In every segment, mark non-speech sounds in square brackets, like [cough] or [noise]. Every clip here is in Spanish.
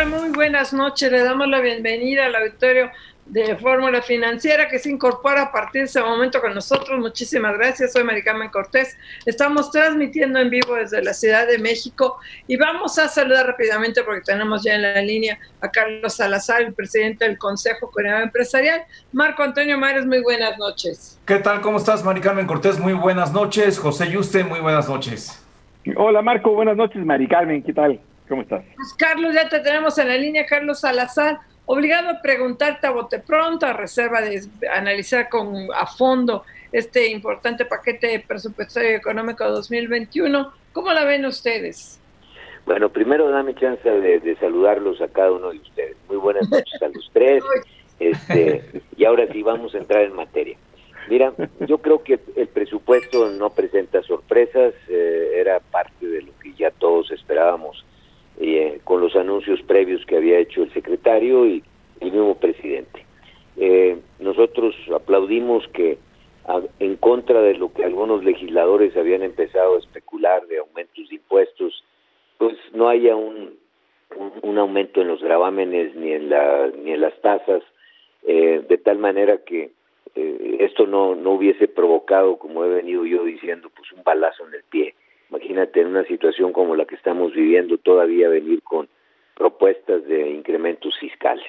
Tal? Muy buenas noches. Le damos la bienvenida al auditorio de Fórmula Financiera que se incorpora a partir de ese momento con nosotros. Muchísimas gracias. Soy Maricarmen Cortés. Estamos transmitiendo en vivo desde la Ciudad de México y vamos a saludar rápidamente porque tenemos ya en la línea a Carlos Salazar, el presidente del Consejo Coreano Empresarial. Marco Antonio Mares, muy buenas noches. ¿Qué tal? ¿Cómo estás, Maricarmen Cortés? Muy buenas noches. José Yuste, muy buenas noches. Hola, Marco. Buenas noches, Maricarmen. ¿Qué tal? ¿Cómo estás? Pues Carlos, ya te tenemos en la línea, Carlos Salazar, obligado a preguntarte a bote pronto, a reserva de analizar con a fondo este importante paquete presupuestario económico 2021. ¿Cómo la ven ustedes? Bueno, primero dame chance de, de saludarlos a cada uno de ustedes. Muy buenas noches a los tres. [laughs] Este, y ahora sí vamos a entrar en materia. Mira, yo creo que el presupuesto no presenta sorpresas, eh, era parte de lo que ya todos esperábamos eh, con los anuncios previos que había hecho el secretario y el mismo presidente. Eh, nosotros aplaudimos que en contra de lo que algunos legisladores habían empezado a especular de aumentos de impuestos, pues no haya un, un, un aumento en los gravámenes ni en, la, ni en las tasas, eh, de tal manera que eh, esto no, no hubiese provocado, como he venido yo diciendo, pues un balazo en el pie. Imagínate en una situación como la que estamos viviendo todavía venir con propuestas de incrementos fiscales.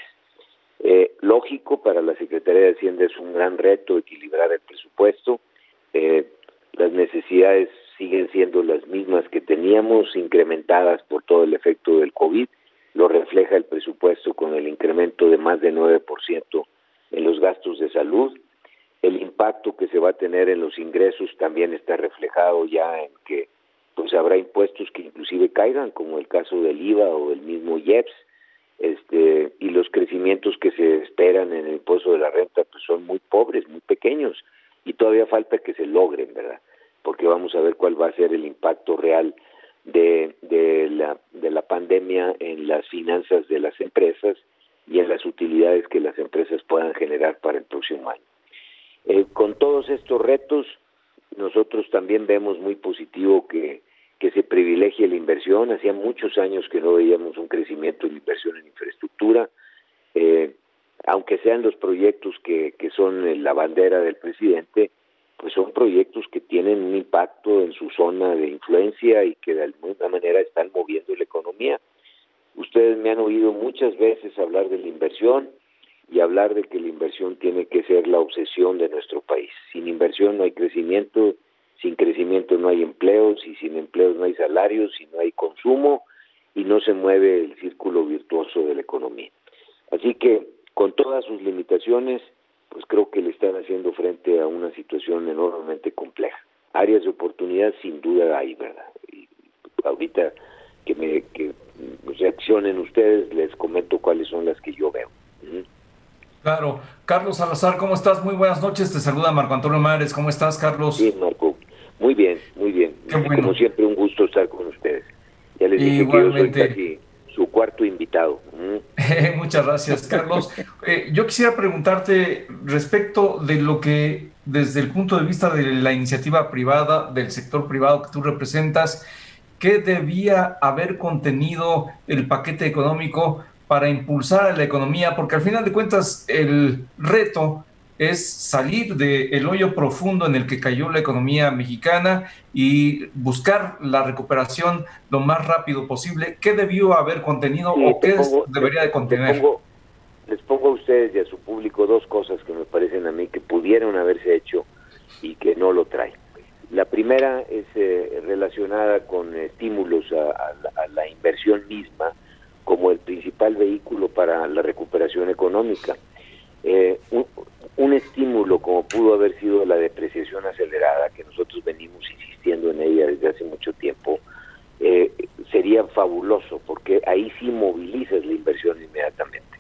Eh, lógico, para la Secretaría de Hacienda es un gran reto equilibrar el presupuesto. Eh, las necesidades siguen siendo las mismas que teníamos, incrementadas por todo el efecto del COVID. Lo refleja el presupuesto con el incremento de más de 9% en los gastos de salud. El impacto que se va a tener en los ingresos también está reflejado ya en que pues habrá impuestos que inclusive caigan, como el caso del IVA o el mismo IEPS, este, y los crecimientos que se esperan en el impuesto de la renta pues son muy pobres, muy pequeños, y todavía falta que se logren, ¿verdad? Porque vamos a ver cuál va a ser el impacto real de, de, la, de la pandemia en las finanzas de las empresas y en las utilidades que las empresas puedan generar para el próximo año. Eh, con todos estos retos, nosotros también vemos muy positivo que, que se privilegie la inversión. Hacía muchos años que no veíamos un crecimiento en inversión en infraestructura. Eh, aunque sean los proyectos que, que son la bandera del presidente, pues son proyectos que tienen un impacto en su zona de influencia y que de alguna manera están moviendo la economía. Ustedes me han oído muchas veces hablar de la inversión y hablar de que la inversión tiene que ser la obsesión de nuestro país. Sin inversión no hay crecimiento, sin crecimiento no hay empleos y sin empleos no hay salarios y no hay consumo y no se mueve el círculo virtuoso de la economía. Así que con todas sus limitaciones, pues creo que le están haciendo frente a una situación enormemente compleja. Áreas de oportunidad sin duda hay, ¿verdad? Y ahorita que me que reaccionen ustedes, les comento cuáles son las que yo veo. ¿Mm? Claro. Carlos Salazar, ¿cómo estás? Muy buenas noches. Te saluda Marco Antonio Mares. ¿Cómo estás, Carlos? Sí, Marco. Muy bien, muy bien. Bueno. Como siempre, un gusto estar con ustedes. Ya les dije Igualmente. que yo soy casi su cuarto invitado. ¿Mm? [laughs] Muchas gracias, Carlos. Eh, yo quisiera preguntarte respecto de lo que, desde el punto de vista de la iniciativa privada, del sector privado que tú representas, ¿qué debía haber contenido el paquete económico para impulsar a la economía? Porque al final de cuentas el reto es salir del hoyo profundo en el que cayó la economía mexicana y buscar la recuperación lo más rápido posible. ¿Qué debió haber contenido Sí, o qué pongo- debería de les contener? pongo, les pongo a ustedes y a su público dos cosas que me parecen a mí que pudieron haberse hecho y que no lo traen. La primera es eh, relacionada con estímulos a, a la, a la inversión misma como el principal vehículo para la recuperación económica. Eh, un, un estímulo como pudo haber sido la depreciación acelerada, que nosotros venimos insistiendo en ella desde hace mucho tiempo, eh, sería fabuloso porque ahí sí movilizas la inversión inmediatamente.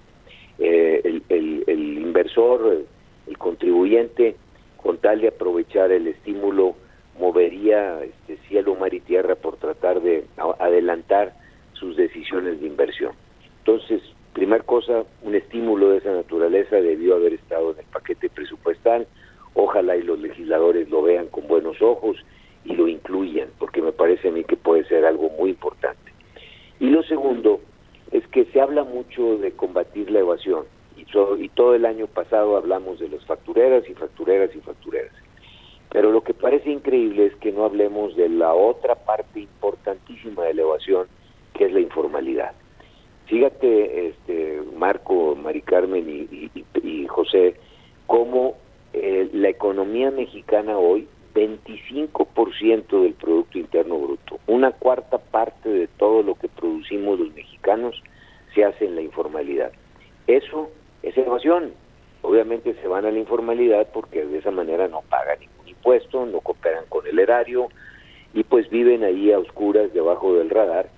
Eh, el, el, inversor, el, contribuyente, con tal de aprovechar el estímulo, movería este, cielo, mar y tierra por tratar de adelantar sus decisiones de inversión. Entonces, primer cosa, un estímulo de esa naturaleza debió haber estado en el paquete presupuestal. Ojalá y los legisladores lo vean con buenos ojos y lo incluyan, porque me parece a mí que puede ser algo muy importante. Y lo segundo es que se habla mucho de combatir la evasión, y, y todo el año pasado hablamos de las factureras y factureras y factureras. Pero lo que parece increíble es que no hablemos de la otra parte importantísima de la evasión, que es la informalidad. Fíjate, este, Marco, Mari Carmen y, José, cómo eh, la economía mexicana hoy 25% del Producto Interno Bruto. Una cuarta parte de todo lo que producimos los mexicanos se hace en la informalidad. Eso es evasión. Obviamente se van a la informalidad porque de esa manera no pagan ningún impuesto, no cooperan con el erario y pues viven ahí a oscuras debajo del radar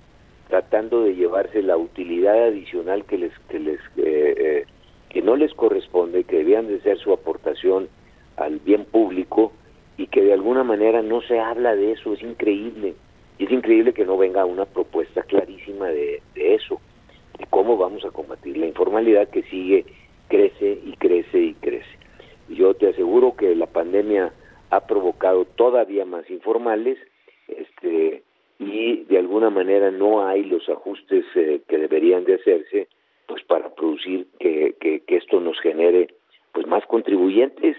tratando de llevarse la utilidad adicional que les que les eh, eh, que no les corresponde, que debían de ser su aportación al bien público y que de alguna manera no se habla de eso, es increíble. Y es increíble que no venga una propuesta clarísima de, eso, de cómo vamos a combatir la informalidad que sigue, crece y crece y crece. Yo te aseguro que la pandemia ha provocado todavía más informales, este, y de alguna manera no hay los ajustes eh, que deberían de hacerse, pues para producir que, que, que esto nos genere pues más contribuyentes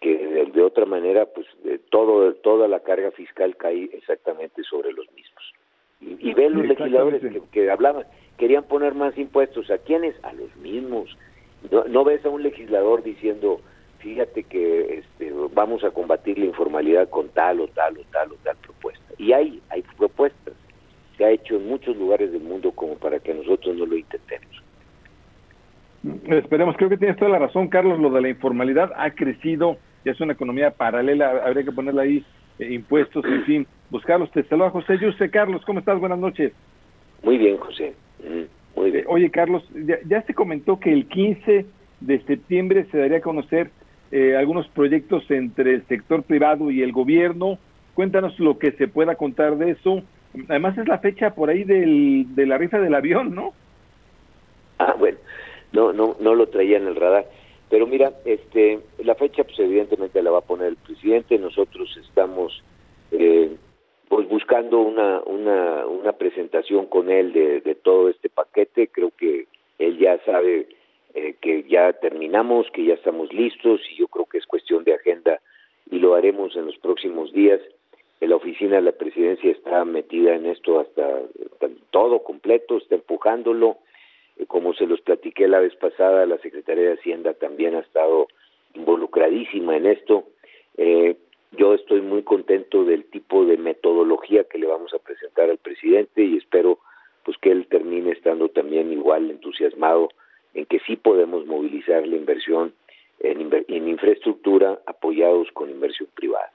que de, otra manera pues de todo toda la carga fiscal cae exactamente sobre los mismos. Y, y ven los legisladores que, hablaban querían poner más impuestos. A quiénes a los mismos. No, ves a un legislador diciendo fíjate que este, vamos a combatir la informalidad con tal o tal o tal o tal propuesta y hay hay propuestas se ha hecho en muchos lugares del mundo como para que nosotros no lo intentemos Esperemos, creo que tienes toda la razón, Carlos. Lo de la informalidad ha crecido, ya es una economía paralela, habría que ponerle ahí eh, impuestos, en fin, buscarlos. Te saluda José Yuste. Carlos, ¿cómo estás? Buenas noches. Muy bien, José. Mm, muy bien. Oye, Carlos, ya, se comentó que el 15 de septiembre se daría a conocer eh, algunos proyectos entre el sector privado y el gobierno. Cuéntanos lo que se pueda contar de eso. Además es la fecha por ahí del, de la rifa del avión, ¿no? Ah, bueno no, no, no lo traía en el radar. Pero mira, este, la fecha pues evidentemente la va a poner el presidente, nosotros estamos eh, pues buscando una, una, una presentación con él de, de todo este paquete, creo que él ya sabe eh, que ya terminamos, que ya estamos listos y yo creo que es cuestión de agenda y lo haremos en los próximos días. La oficina de la presidencia está metida en esto hasta todo completo, está empujándolo eh, como se los platiqué la vez pasada, la Secretaría de Hacienda también ha estado involucradísima en esto. Eh, yo estoy muy contento del tipo de metodología que le vamos a presentar al presidente y espero pues que él termine estando también igual entusiasmado en que sí podemos movilizar la inversión en, en infraestructura apoyados con inversión privada.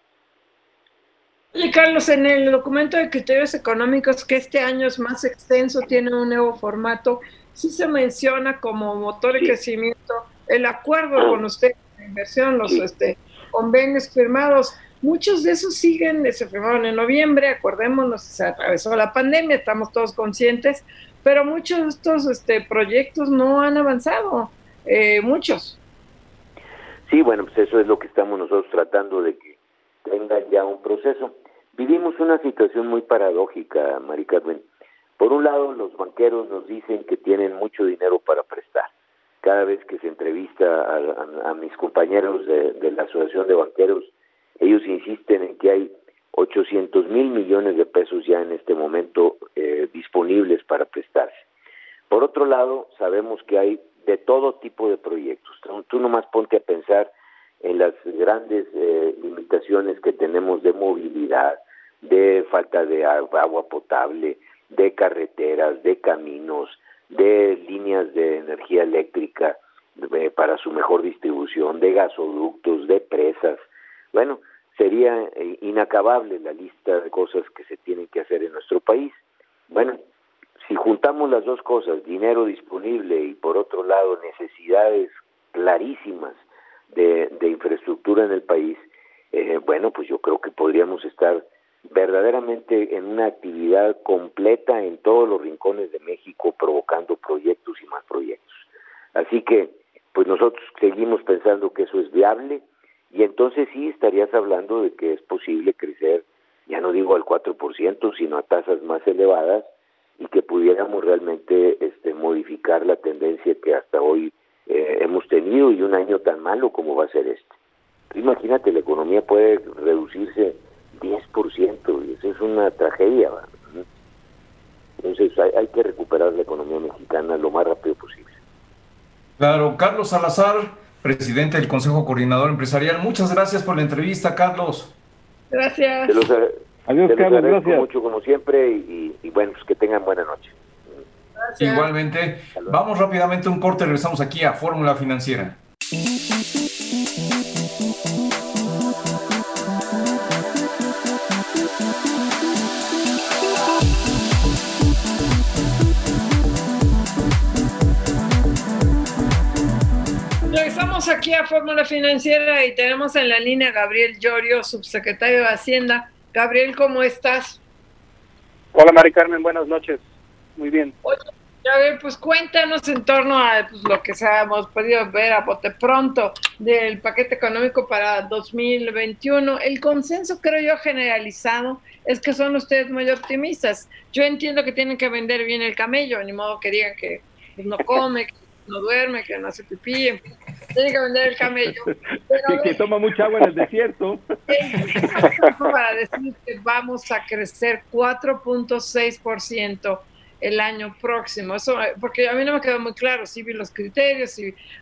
Oye, Carlos, en el documento de criterios económicos, que este año es más extenso, tiene un nuevo formato, sí se menciona como motor de crecimiento el acuerdo ah. con usted de inversión, los este, convenios firmados. Muchos de esos siguen, se firmaron en noviembre, acordémonos, se atravesó la pandemia, estamos todos conscientes, pero muchos de estos este, proyectos no han avanzado, eh, muchos. Sí, bueno, pues eso es lo que estamos nosotros tratando de que tengan ya un proceso. Vivimos una situación muy paradójica, Mari Carmen. Por un lado, los banqueros nos dicen que tienen mucho dinero para prestar. Cada vez que se entrevista a, mis compañeros de, la Asociación de Banqueros, ellos insisten en que hay 800 mil millones de pesos ya en este momento eh, disponibles para prestarse. Por otro lado, sabemos que hay de todo tipo de proyectos. Tú nomás ponte a pensar en las grandes eh, limitaciones que tenemos de movilidad, de falta de agua potable, de carreteras, de caminos, de líneas de energía eléctrica eh, para su mejor distribución, de gasoductos, de presas. Bueno, sería eh, inacabable la lista de cosas que se tienen que hacer en nuestro país. Bueno, si juntamos las dos cosas, dinero disponible y por otro lado necesidades clarísimas de, infraestructura en el país, eh, bueno, pues yo creo que podríamos estar verdaderamente en una actividad completa en todos los rincones de México, provocando proyectos y más proyectos. Así que, pues nosotros seguimos pensando que eso es viable y entonces sí estarías hablando de que es posible crecer, ya no digo al 4%, sino a tasas más elevadas y que pudiéramos realmente este, modificar la tendencia que hasta hoy eh, hemos tenido y un año tan malo como va a ser este. Imagínate, la economía puede reducirse 10%, y eso es una tragedia. Entonces hay, hay, que recuperar la economía mexicana lo más rápido posible. Claro, Carlos Salazar, presidente del Consejo Coordinador Empresarial, muchas gracias por la entrevista, Carlos. Gracias. Adiós, Carlos, gracias. mucho como siempre y, bueno, pues que tengan buena noche. Igualmente, vamos rápidamente a un corte, regresamos aquí a Fórmula Financiera. Aquí a Fórmula Financiera y tenemos en la línea a Gabriel Llorio, subsecretario de Hacienda. Gabriel, ¿cómo estás? Hola, Mari Carmen, buenas noches. Muy bien. Oye, Gabriel, pues cuéntanos en torno a pues, lo que hemos podido ver a bote pronto del paquete económico para 2021. El consenso, creo yo, generalizado es que son ustedes muy optimistas. Yo entiendo que tienen que vender bien el camello, ni modo que digan que pues, no come, que no duerme, que no hace pipí, tiene que vender el camello. que, toma mucha agua en el desierto. para decir que vamos a crecer 4.6% el año próximo. Eso, porque a mí no me quedó muy claro, sí vi los criterios,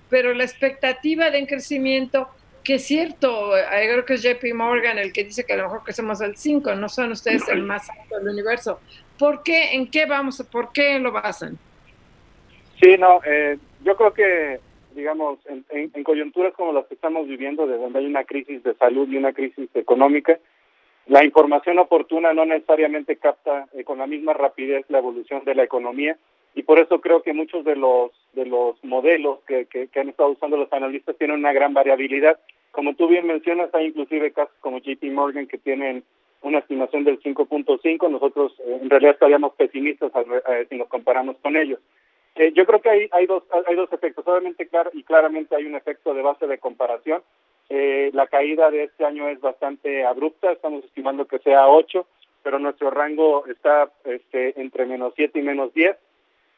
pero la expectativa de crecimiento, que es cierto, eh, creo que es JP Morgan el que dice que a lo mejor crecemos al 5, no son ustedes el más alto del universo. ¿Por qué? ¿En qué vamos? ¿Por qué lo basan? Sí, no, eh, yo creo que, digamos, en, coyunturas como las que estamos viviendo, de donde hay una crisis de salud y una crisis económica, la información oportuna no necesariamente capta eh, con la misma rapidez la evolución de la economía y por eso creo que muchos de los de los modelos que, que, han estado usando los analistas tienen una gran variabilidad. Como tú bien mencionas, hay inclusive casos como JP Morgan que tienen una estimación del 5.5, nosotros eh, en realidad estaríamos pesimistas eh, si nos comparamos con ellos. Eh, yo creo que hay, hay, dos, hay dos efectos. Obviamente, y claramente hay un efecto de base de comparación. Eh, la caída de este año es bastante abrupta, estamos estimando que sea 8, pero nuestro rango está este, entre menos 7 y menos 10.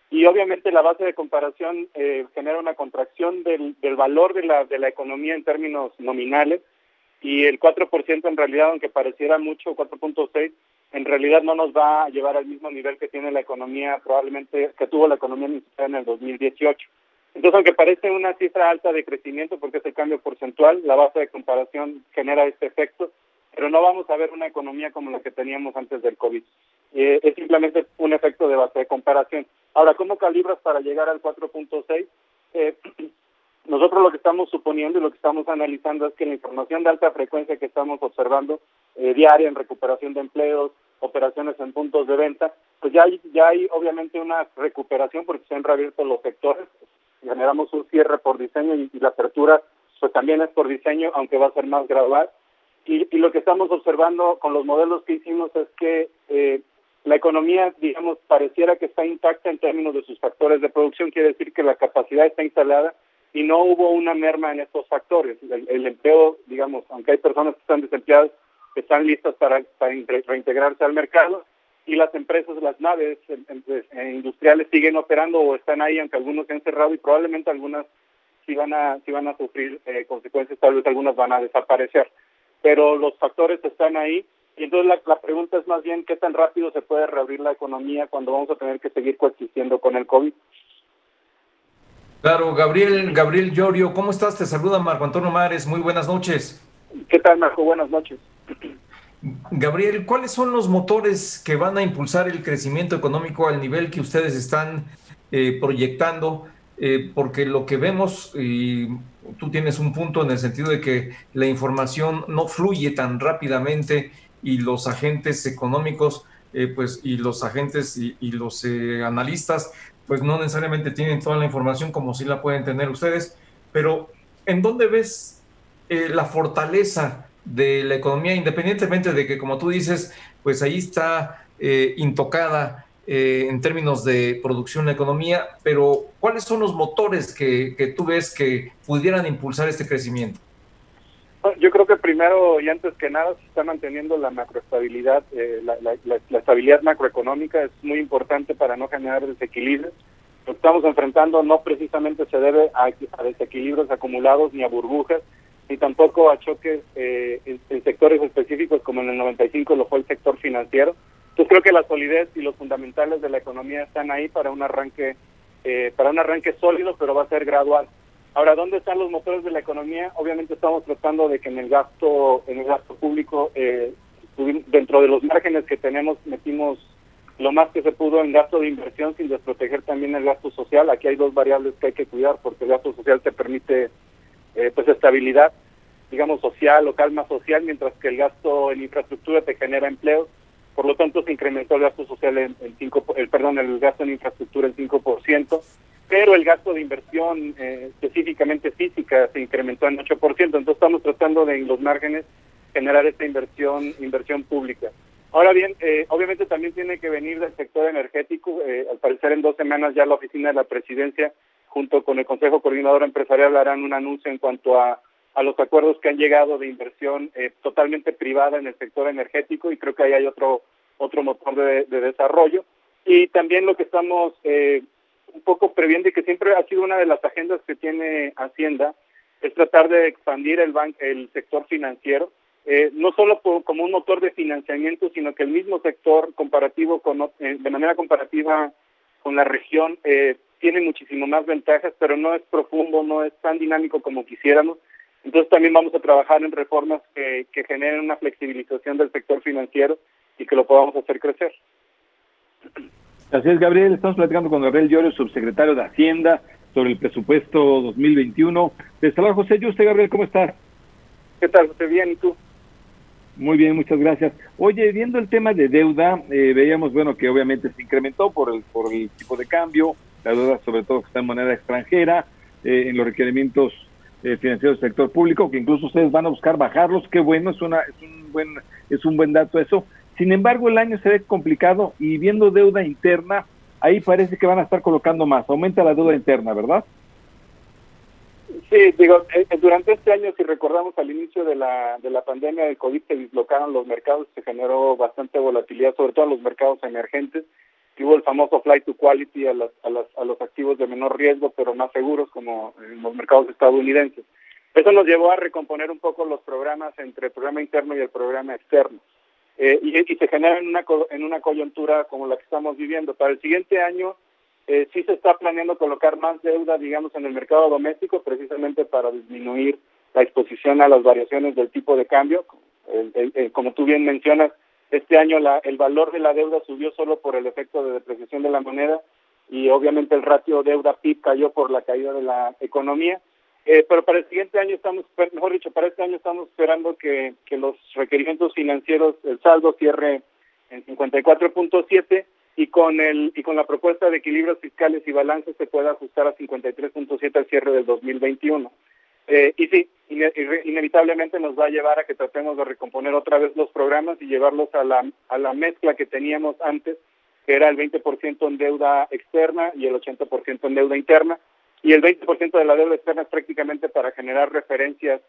Y obviamente la base de comparación eh, genera una contracción del, del valor de la, de la economía en términos nominales y el 4% en realidad, aunque pareciera mucho, 4.6, en realidad no nos va a llevar al mismo nivel que tiene la economía, probablemente que tuvo la economía mexicana en el 2018. Entonces, aunque parece una cifra alta de crecimiento porque es el cambio porcentual, la base de comparación genera este efecto, pero no vamos a ver una economía como la que teníamos antes del COVID. Eh, es simplemente un efecto de base de comparación. Ahora, ¿cómo calibras para llegar al 4.6? Eh, [clears throat] nosotros lo que estamos suponiendo y lo que estamos analizando es que la información de alta frecuencia que estamos observando eh, diaria en recuperación de empleos, operaciones en puntos de venta, pues ya hay, ya hay obviamente una recuperación porque se han reabierto los sectores, generamos un cierre por diseño y, la apertura pues también es por diseño, aunque va a ser más gradual. Y, y lo que estamos observando con los modelos que hicimos es que eh, la economía, digamos, pareciera que está intacta en términos de sus factores de producción, quiere decir que la capacidad está instalada y no hubo una merma en estos factores. El, empleo, digamos, aunque hay personas que están desempleadas, están listas para, para reintegrarse al mercado y las empresas, las naves pues, eh, industriales siguen operando o están ahí, aunque algunos se han cerrado y probablemente algunas sí van a, sí van a sufrir eh, consecuencias, tal vez algunas van a desaparecer. Pero los factores están ahí y entonces la, la pregunta es más bien qué tan rápido se puede reabrir la economía cuando vamos a tener que seguir coexistiendo con el COVID. Claro, Gabriel, Gabriel Llorio, ¿cómo estás? Te saluda Marco Antonio Mares, muy buenas noches. ¿Qué tal, Marco? Buenas noches. Gabriel, ¿cuáles son los motores que van a impulsar el crecimiento económico al nivel que ustedes están eh, proyectando? Eh, porque lo que vemos, y tú tienes un punto en el sentido de que la información no fluye tan rápidamente y los agentes económicos eh, pues, y los agentes y, los eh, analistas, pues no necesariamente tienen toda la información como si la pueden tener ustedes, pero ¿en dónde ves la fortaleza de la economía, independientemente de que, como tú dices, pues ahí está intocada en términos de producción la economía, pero ¿cuáles son los motores que, que tú ves que pudieran impulsar este crecimiento? Yo creo que primero y antes que nada se está manteniendo la macroestabilidad, eh, la, estabilidad macroeconómica es muy importante para no generar desequilibrios. Lo que estamos enfrentando no precisamente se debe a, desequilibrios acumulados ni a burbujas, ni tampoco a choques eh, en, sectores específicos como en el 95 lo fue el sector financiero. Entonces creo que la solidez y los fundamentales de la economía están ahí para un arranque, eh, para un arranque sólido, pero va a ser gradual. Ahora, ¿dónde están los motores de la economía? Obviamente estamos tratando de que en el gasto, en el gasto público, eh, dentro de los márgenes que tenemos, metimos lo más que se pudo en gasto de inversión sin desproteger también el gasto social. Aquí hay dos variables que hay que cuidar porque el gasto social te permite eh, pues estabilidad, digamos, social o calma social, mientras que el gasto en infraestructura te genera empleo. Por lo tanto, se incrementó el gasto social en, en cinco, el, perdón, el gasto en infraestructura en 5% pero el gasto de inversión eh, específicamente física se incrementó en 8%, entonces estamos tratando de en los márgenes generar esta inversión inversión pública. Ahora bien, eh, obviamente también tiene que venir del sector energético, eh, al parecer en dos semanas ya la oficina de la presidencia junto con el Consejo Coordinador Empresarial harán un anuncio en cuanto a, a los acuerdos que han llegado de inversión totalmente privada en el sector energético y creo que ahí hay otro otro motor de, de desarrollo. Y también lo que estamos eh, un poco previendo y que siempre ha sido una de las agendas que tiene Hacienda, es tratar de expandir el, ban el sector financiero, eh, no solo como un motor de financiamiento, sino que el mismo sector comparativo con, eh, de manera comparativa con la región eh, tiene muchísimo más ventajas, pero no es profundo, no es tan dinámico como quisiéramos. Entonces también vamos a trabajar en reformas que, que generen una flexibilización del sector financiero y que lo podamos hacer crecer. Así es, Gabriel. Estamos platicando con Gabriel Llorio, subsecretario de Hacienda, sobre el presupuesto 2021. De saludo, José Yuste. Gabriel, ¿cómo estás? ¿Qué tal, José? Bien, ¿y tú? Muy bien, muchas gracias. Oye, viendo el tema de deuda, eh, veíamos, bueno, que obviamente se incrementó por el, por el tipo de cambio, la deuda sobre todo que está en moneda extranjera, eh, en los requerimientos eh, financieros del sector público, que incluso ustedes van a buscar bajarlos, qué bueno, es, una, es, un, buen, es un buen dato eso. Sin embargo, el año se ve complicado y viendo deuda interna, ahí parece que van a estar colocando más. Aumenta la deuda interna, ¿verdad? Sí, digo, eh, eh, durante este año, si recordamos al inicio de la, de la pandemia del COVID, se dislocaron los mercados, se generó bastante volatilidad, sobre todo en los mercados emergentes. Hubo el famoso flight to quality a, las, a, las, a los activos de menor riesgo, pero más seguros, como en los mercados estadounidenses. Eso nos llevó a recomponer un poco los programas entre el programa interno y el programa externo. Eh, y, se genera en una, en una coyuntura como la que estamos viviendo. Para el siguiente año eh, sí se está planeando colocar más deuda, digamos, en el mercado doméstico, precisamente para disminuir la exposición a las variaciones del tipo de cambio. como tú bien mencionas, este año la, el valor de la deuda subió solo por el efecto de depreciación de la moneda y obviamente el ratio deuda-PIB cayó por la caída de la economía. Eh, pero para el siguiente año estamos, mejor dicho, para este año estamos esperando que, los requerimientos financieros, el saldo cierre en 54.7 y con el y con la propuesta de equilibrios fiscales y balances se pueda ajustar a 53.7 al cierre del 2021. Eh, y sí, inevitablemente nos va a llevar a que tratemos de recomponer otra vez los programas y llevarlos a la, a la mezcla que teníamos antes, que era el 20% en deuda externa y el 80% en deuda interna y el 20% de la deuda externa es prácticamente para generar referencias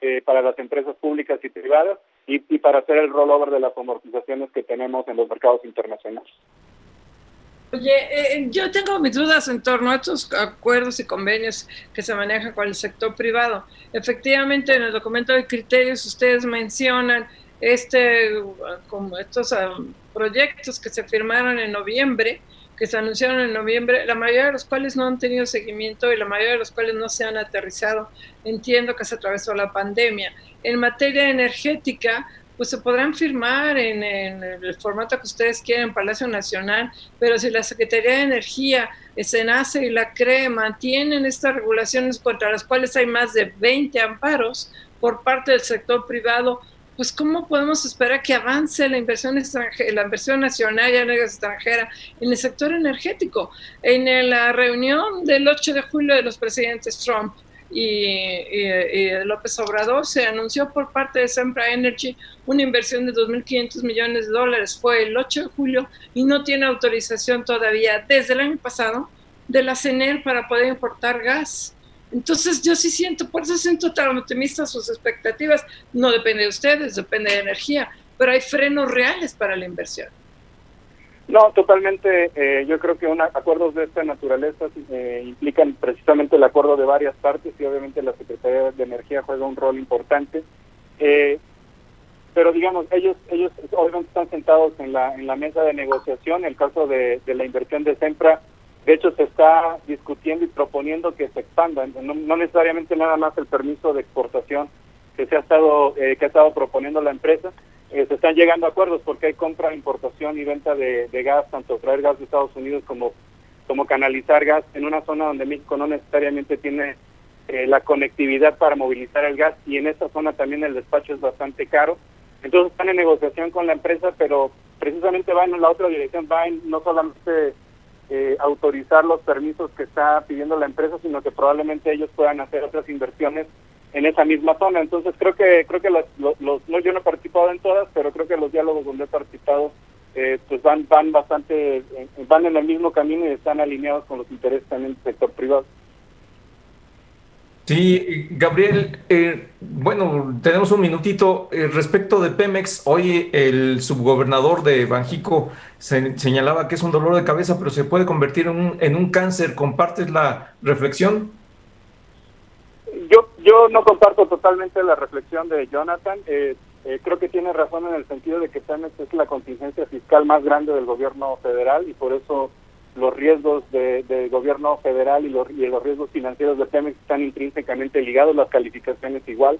eh, para las empresas públicas y privadas y, para hacer el rollover de las amortizaciones que tenemos en los mercados internacionales. Oye, eh, yo tengo mis dudas en torno a estos acuerdos y convenios que se manejan con el sector privado. Efectivamente, en el documento de criterios ustedes mencionan este, como estos ah, proyectos que se firmaron en noviembre, que se anunciaron en noviembre, la mayoría de los cuales no han tenido seguimiento y la mayoría de los cuales no se han aterrizado. Entiendo que se atravesó la pandemia. En materia energética, pues se podrán firmar en, el formato que ustedes quieran, Palacio Nacional, pero si la Secretaría de Energía, SENACE y la CRE mantienen estas regulaciones contra las cuales hay más de 20 amparos por parte del sector privado, pues cómo podemos esperar que avance la inversión extranjera, la inversión nacional y extranjera en el sector energético. En la reunión del 8 de julio de los presidentes Trump y, López Obrador se anunció por parte de Sempra Energy una inversión de 2.500 millones de dólares. Fue el 8 de julio y no tiene autorización todavía desde el año pasado de la CENER para poder importar gas. Entonces yo sí siento, por eso siento tan optimista sus expectativas. No depende de ustedes, depende de energía, pero hay frenos reales para la inversión. No, totalmente. Eh, yo creo que una, acuerdos de esta naturaleza eh, implican precisamente el acuerdo de varias partes y obviamente la Secretaría de Energía juega un rol importante. Eh, pero digamos, ellos ellos obviamente están sentados en la en la mesa de negociación. El caso de, la inversión de Sempra, de hecho, se está discutiendo y proponiendo que se expanda. No, necesariamente nada más el permiso de exportación que se ha estado que ha estado proponiendo la empresa, eh, se están llegando a acuerdos porque hay compra, importación y venta de, gas, tanto traer gas de Estados Unidos como, como canalizar gas en una zona donde México no necesariamente tiene eh, la conectividad para movilizar el gas y en esa zona también el despacho es bastante caro. Entonces están en negociación con la empresa, pero precisamente va en la otra dirección, va en no solamente eh, autorizar los permisos que está pidiendo la empresa, sino que probablemente ellos puedan hacer otras inversiones en esa misma zona. Entonces creo que creo que los, los, no yo no he participado en todas, pero creo que los diálogos donde he participado eh, pues van van bastante van en el mismo camino y están alineados con los intereses también del sector privado. Sí, Gabriel, eh, bueno, tenemos un minutito. Eh, respecto de Pemex, hoy el subgobernador de Banjico señalaba que es un dolor de cabeza, pero se puede convertir en un, en un cáncer. ¿Compartes la reflexión? Yo, yo no comparto totalmente la reflexión de Jonathan. Eh, eh, creo que tiene razón en el sentido de que Pemex es la contingencia fiscal más grande del gobierno federal y por eso los riesgos del gobierno federal y los, y los riesgos financieros de Pemex están intrínsecamente ligados, las calificaciones igual.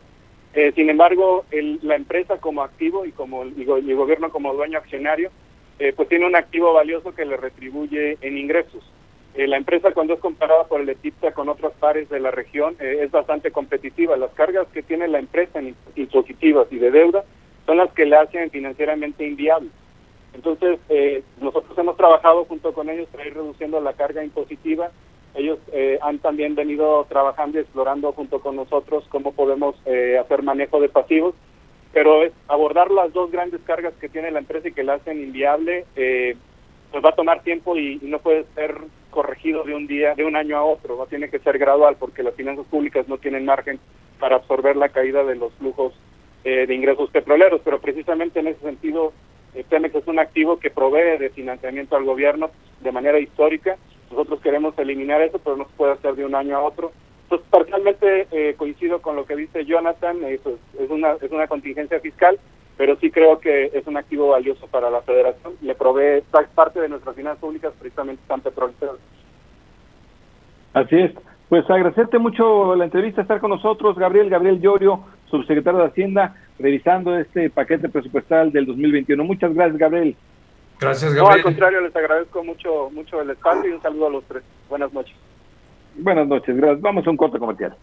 Eh, sin embargo, el, la empresa como activo y como el, el gobierno como dueño accionario, pues tiene un activo valioso que le retribuye en ingresos. Eh, la empresa cuando es comparada por el ETIPTA con otros pares de la región eh, es bastante competitiva. Las cargas que tiene la empresa en impositivas y de deuda son las que le hacen financieramente inviable. Entonces, eh, nosotros hemos trabajado junto con ellos para ir reduciendo la carga impositiva. Ellos han también venido trabajando y explorando junto con nosotros cómo podemos hacer manejo de pasivos, pero es abordar las dos grandes cargas que tiene la empresa y que la hacen inviable, pues va a tomar tiempo y no puede ser corregido de un día, de un año a otro, va tiene que ser gradual porque las finanzas públicas no tienen margen para absorber la caída de los flujos eh, de ingresos petroleros, pero precisamente en ese sentido eh, Pemex es un activo que provee de financiamiento al gobierno de manera histórica. Nosotros queremos eliminar eso, pero no se puede hacer de un año a otro. Entonces, parcialmente eh, coincido con lo que dice Jonathan, pues, es, una, es una contingencia fiscal, pero sí creo que es un activo valioso para la federación, le provee parte de nuestras finanzas públicas precisamente están petroleras. Así es. Pues agradecerte mucho la entrevista, estar con nosotros, Gabriel, Gabriel Llorio, subsecretario de Hacienda, revisando este paquete presupuestal del 2021. Muchas gracias, Gabriel. Gracias, Gabriel. No, al contrario, les agradezco mucho, mucho el espacio y un saludo a los tres. Buenas noches. Buenas noches, gracias. Vamos a un corte comercial.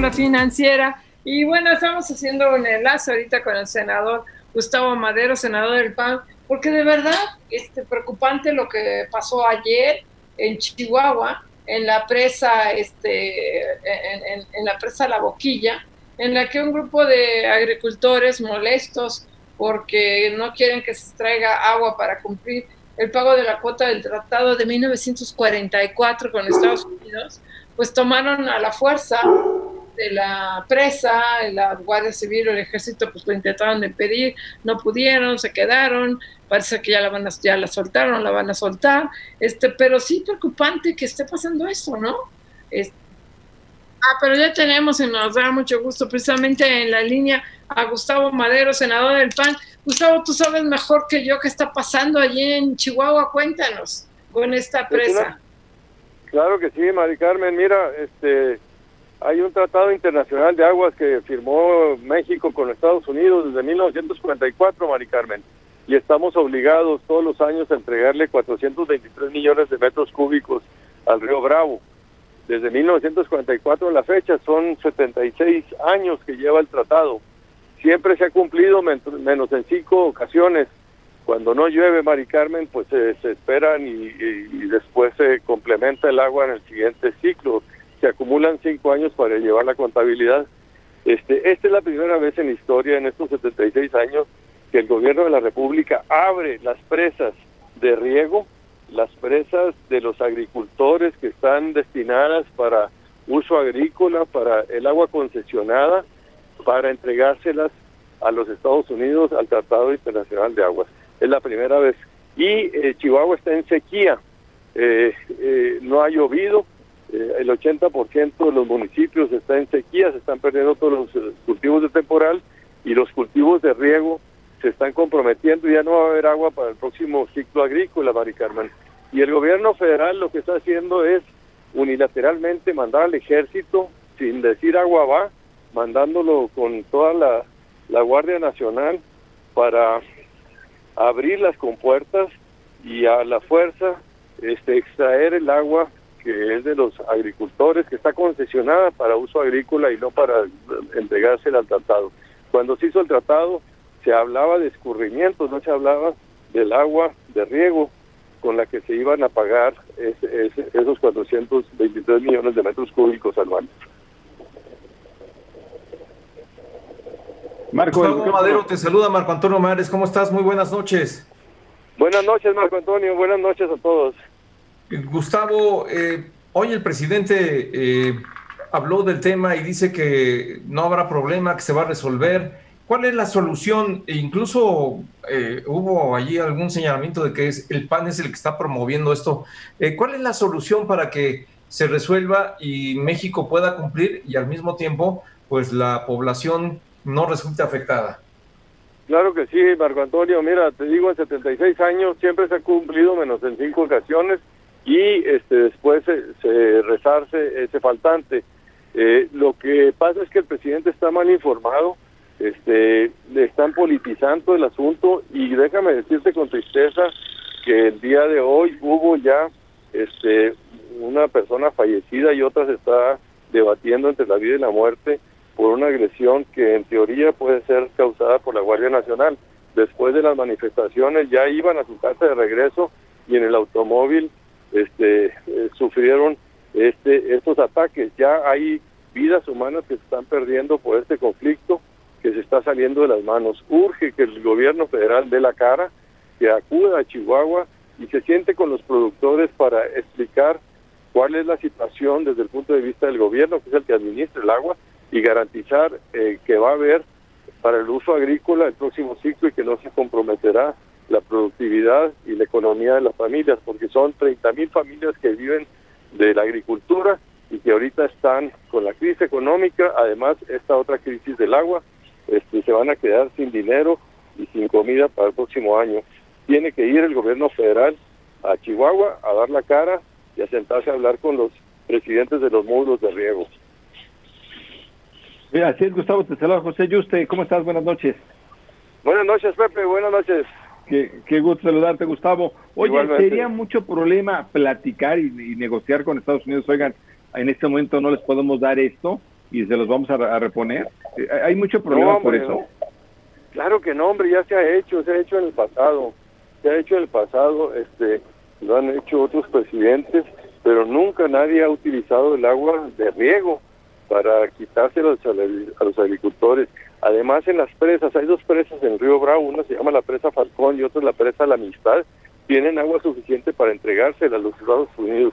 La financiera. Y bueno, estamos haciendo un enlace ahorita con el senador Gustavo Madero, senador del PAN, porque de verdad este, preocupante lo que pasó ayer en Chihuahua, en la presa, este, en, la presa La Boquilla, en la que un grupo de agricultores molestos porque no quieren que se traiga agua para cumplir el pago de la cuota del tratado de 1944 con Estados Unidos, pues tomaron a la fuerza de la presa, la Guardia Civil o el Ejército pues lo intentaron de pedir, no pudieron, se quedaron, parece que ya la van a, ya la soltaron, la van a soltar, este, pero sí preocupante que esté pasando eso, ¿no? Ah, pero ya tenemos y nos da mucho gusto precisamente en la línea a Gustavo Madero, senador del PAN. Gustavo, tú sabes mejor que yo qué está pasando allí en Chihuahua, cuéntanos con esta presa. Claro que sí, Mari Carmen. Mira, este, hay un tratado internacional de aguas que firmó México con Estados Unidos desde 1944, Mari Carmen, y estamos obligados todos los años a entregarle 423 millones de metros cúbicos al río Bravo. Desde 1944 a la fecha son 76 años que lleva el tratado. Siempre se ha cumplido menos en cinco ocasiones. Cuando no llueve, Mari Carmen, pues se esperan y, después se complementa el agua en el siguiente ciclo. Se acumulan cinco años para llevar la contabilidad. Este, esta es la primera vez en historia, en estos 76 años, que el gobierno de la República abre las presas de riego las presas de los agricultores que están destinadas para uso agrícola, para el agua concesionada, para entregárselas a los Estados Unidos al Tratado Internacional de Aguas. Es la primera vez. Y eh, Chihuahua está en sequía, eh, eh, no ha llovido, el 80% de los municipios está en sequía, se están perdiendo todos los cultivos de temporal y los cultivos de riego se están comprometiendo y ya no va a haber agua para el próximo ciclo agrícola, Mari Carmen. Y el gobierno federal lo que está haciendo es unilateralmente mandar al ejército, sin decir agua va, mandándolo con toda la, la Guardia Nacional para abrir las compuertas y a la fuerza este, extraer el agua que es de los agricultores, que está concesionada para uso agrícola y no para entregársela al tratado. Cuando se hizo el tratado, se hablaba de escurrimientos, no se hablaba del agua de riego con la que se iban a pagar esos 423 millones de metros cúbicos anuales. Marco Madero te saluda Marco Antonio Mares, ¿cómo estás? Muy buenas noches. Buenas noches Marco Antonio, buenas noches a todos. Gustavo, eh, hoy el presidente eh, habló del tema y dice que no habrá problema, que se va a resolver. ¿Cuál es la solución? E incluso eh, hubo allí algún señalamiento de que es, el PAN es el que está promoviendo esto. Eh, ¿Cuál es la solución para que se resuelva y México pueda cumplir y al mismo tiempo pues la población no resulte afectada? Claro que sí, Marco Antonio. Mira, te digo, en 76 años siempre se ha cumplido menos en cinco ocasiones y este después se, rezarse ese faltante. Eh, lo que pasa es que el presidente está mal informado este, le están politizando el asunto y déjame decirte con tristeza que el día de hoy hubo ya este, una persona fallecida y otra se está debatiendo entre la vida y la muerte por una agresión que en teoría puede ser causada por la Guardia Nacional. Después de las manifestaciones ya iban a su casa de regreso y en el automóvil este, eh, sufrieron este, estos ataques. Ya hay vidas humanas que se están perdiendo por este conflicto que se está saliendo de las manos. Urge que el gobierno federal dé la cara, que acuda a Chihuahua y se siente con los productores para explicar cuál es la situación desde el punto de vista del gobierno, que es el que administra el agua, y garantizar eh, que va a haber para el uso agrícola el próximo ciclo y que no se comprometerá la productividad y la economía de las familias, porque son 30 mil familias que viven de la agricultura y que ahorita están con la crisis económica, además esta otra crisis del agua, este, se van a quedar sin dinero y sin comida para el próximo año. Tiene que ir el gobierno federal a Chihuahua a dar la cara y a sentarse a hablar con los presidentes de los módulos de riego. Mira, así es, Gustavo, te saluda José Yuste. ¿Cómo estás? Buenas noches. Buenas noches, Pepe. Buenas noches. Qué, gusto saludarte, Gustavo. Oye, sería mucho problema platicar y, negociar con Estados Unidos. Oigan, en este momento no les podemos dar esto y se los vamos a, reponer. Eh, hay mucho problema por eso. Claro que no, hombre, ya se ha hecho, se ha hecho en el pasado, se ha hecho en el pasado, este, lo han hecho otros presidentes, pero nunca nadie ha utilizado el agua de riego para quitárselo a los agricultores. Además, en las presas, hay dos presas en Río Bravo, una se llama la presa Falcón y otra la presa La Amistad, tienen agua suficiente para entregársela a los Estados Unidos.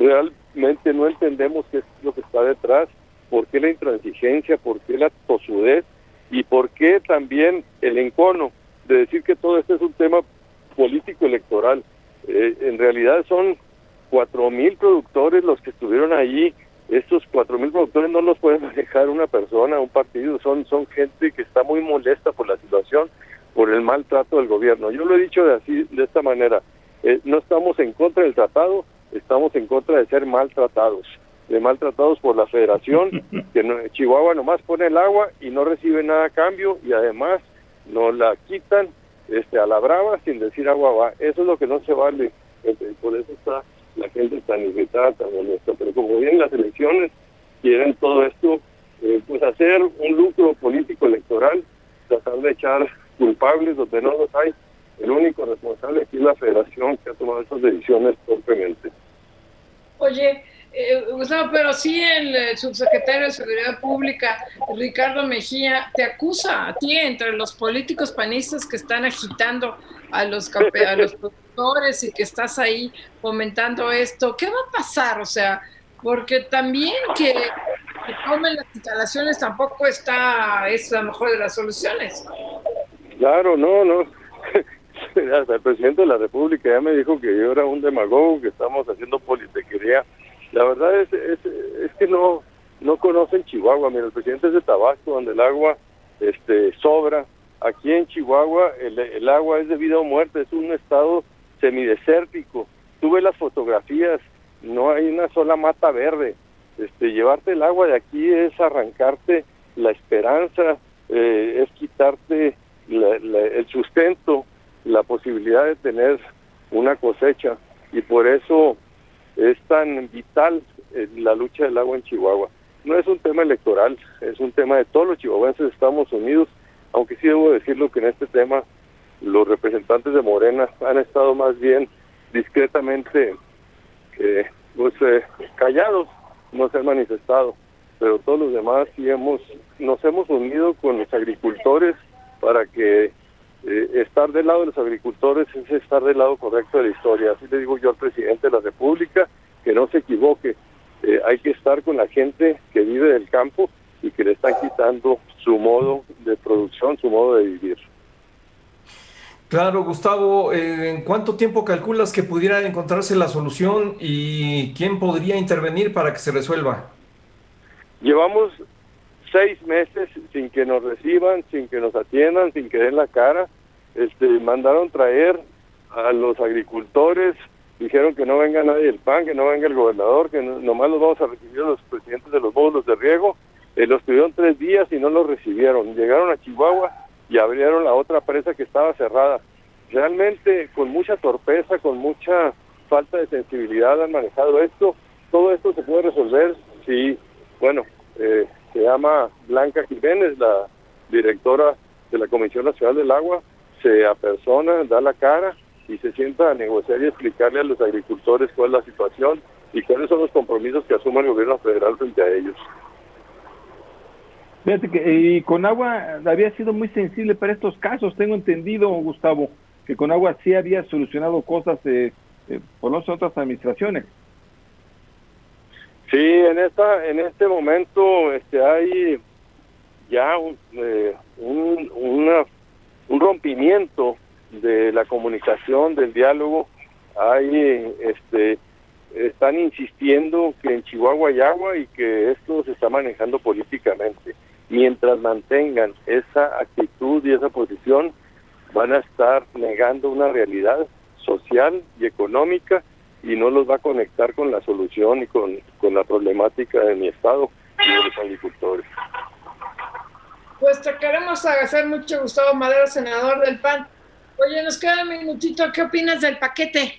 Realmente no entendemos qué es lo que está detrás por qué la intransigencia, por qué la tosudez y por qué también el encono de decir que todo esto es un tema político electoral. Eh, en realidad son cuatro mil productores los que estuvieron allí estos cuatro mil productores no los puede [laughs] manejar una persona, un partido, son, son gente que está muy molesta por la situación, por el maltrato del gobierno. Yo lo he dicho de así, de esta manera, eh, no estamos en contra del tratado, estamos en contra de ser maltratados, de maltratados por la federación, [laughs] que Chihuahua nomás pone el agua y no recibe nada a cambio y además nos la quitan este, a la brava sin decir agua va. Eso es lo que no se vale. Por eso está la gente tan irritada, tan molesta. Pero como bien las elecciones quieren todo esto, eh, pues hacer un lucro político electoral, tratar de echar culpables donde no los hay. El único responsable aquí es la federación que ha tomado esas decisiones torpemente. Oye, eh, Gustavo, pero sí el, el, subsecretario de Seguridad Pública, Ricardo Mejía, te acusa a ti entre los políticos panistas que están agitando a los, a los [laughs] y que estás ahí fomentando esto. ¿Qué va a pasar? O sea, porque también que, que tomen las instalaciones tampoco está, es la mejor de las soluciones. Claro, no, no. [laughs] Hasta el presidente de la República ya me dijo que yo era un demagogo, que estamos haciendo politequería la verdad es, es, que no no conocen Chihuahua. Mira, el presidente es de Tabasco, donde el agua este, sobra. Aquí en Chihuahua el, el agua es de vida o muerte, es un estado semidesértico. Tú ves las fotografías, no hay una sola mata verde. Este, llevarte el agua de aquí es arrancarte la esperanza, eh, es quitarte el sustento, la posibilidad de tener una cosecha. Y por eso es tan vital la lucha del agua en Chihuahua. No es un tema electoral, es un tema de todos los chihuahuenses Estamos unidos, aunque sí debo decirlo que en este tema los representantes de Morena han estado más bien discretamente eh, pues, eh, callados, no se han manifestado, pero todos los demás sí hemos, nos hemos unido con los agricultores para que eh, estar del lado de los agricultores es estar del lado correcto de la historia. Así le digo yo al presidente de la República, que no se equivoque. Eh, hay que estar con la gente que vive del campo y que le están quitando su modo de producción, su modo de vivir. Claro, Gustavo, eh, ¿en cuánto tiempo calculas que pudiera encontrarse la solución y quién podría intervenir para que se resuelva? Llevamos seis meses sin que nos reciban, sin que nos atiendan, sin que den la cara. Este, mandaron traer a los agricultores, dijeron que no venga nadie del PAN, que no venga el gobernador, que nomás los vamos a recibir los presidentes de los módulos de riego. Eh, los tuvieron tres días y no los recibieron. Llegaron a Chihuahua y abrieron la otra presa que estaba cerrada. Realmente con mucha torpeza, con mucha falta de sensibilidad han manejado esto. Todo esto se puede resolver si, bueno, eh, se llama Blanca Jiménez, la directora de la Comisión Nacional del Agua, se apersona, da la cara y se sienta a negociar y explicarle a los agricultores cuál es la situación y cuáles son los compromisos que asume el gobierno federal frente a ellos. Fíjate que y con agua había sido muy sensible para estos casos, tengo entendido, Gustavo, que con agua sí había solucionado cosas eh, eh, por las otras administraciones. Sí, en esta, en este momento, este, hay ya un, eh, un, un rompimiento de la comunicación, del diálogo. Hay, este, están insistiendo que en Chihuahua hay agua y que esto se está manejando políticamente. Mientras mantengan esa actitud y esa posición, van a estar negando una realidad social y económica y no los va a conectar con la solución y con, con la problemática de mi estado y de los agricultores. Pues te queremos agradecer mucho, Gustavo Madero, senador del PAN. Oye, nos queda un minutito. ¿Qué opinas del paquete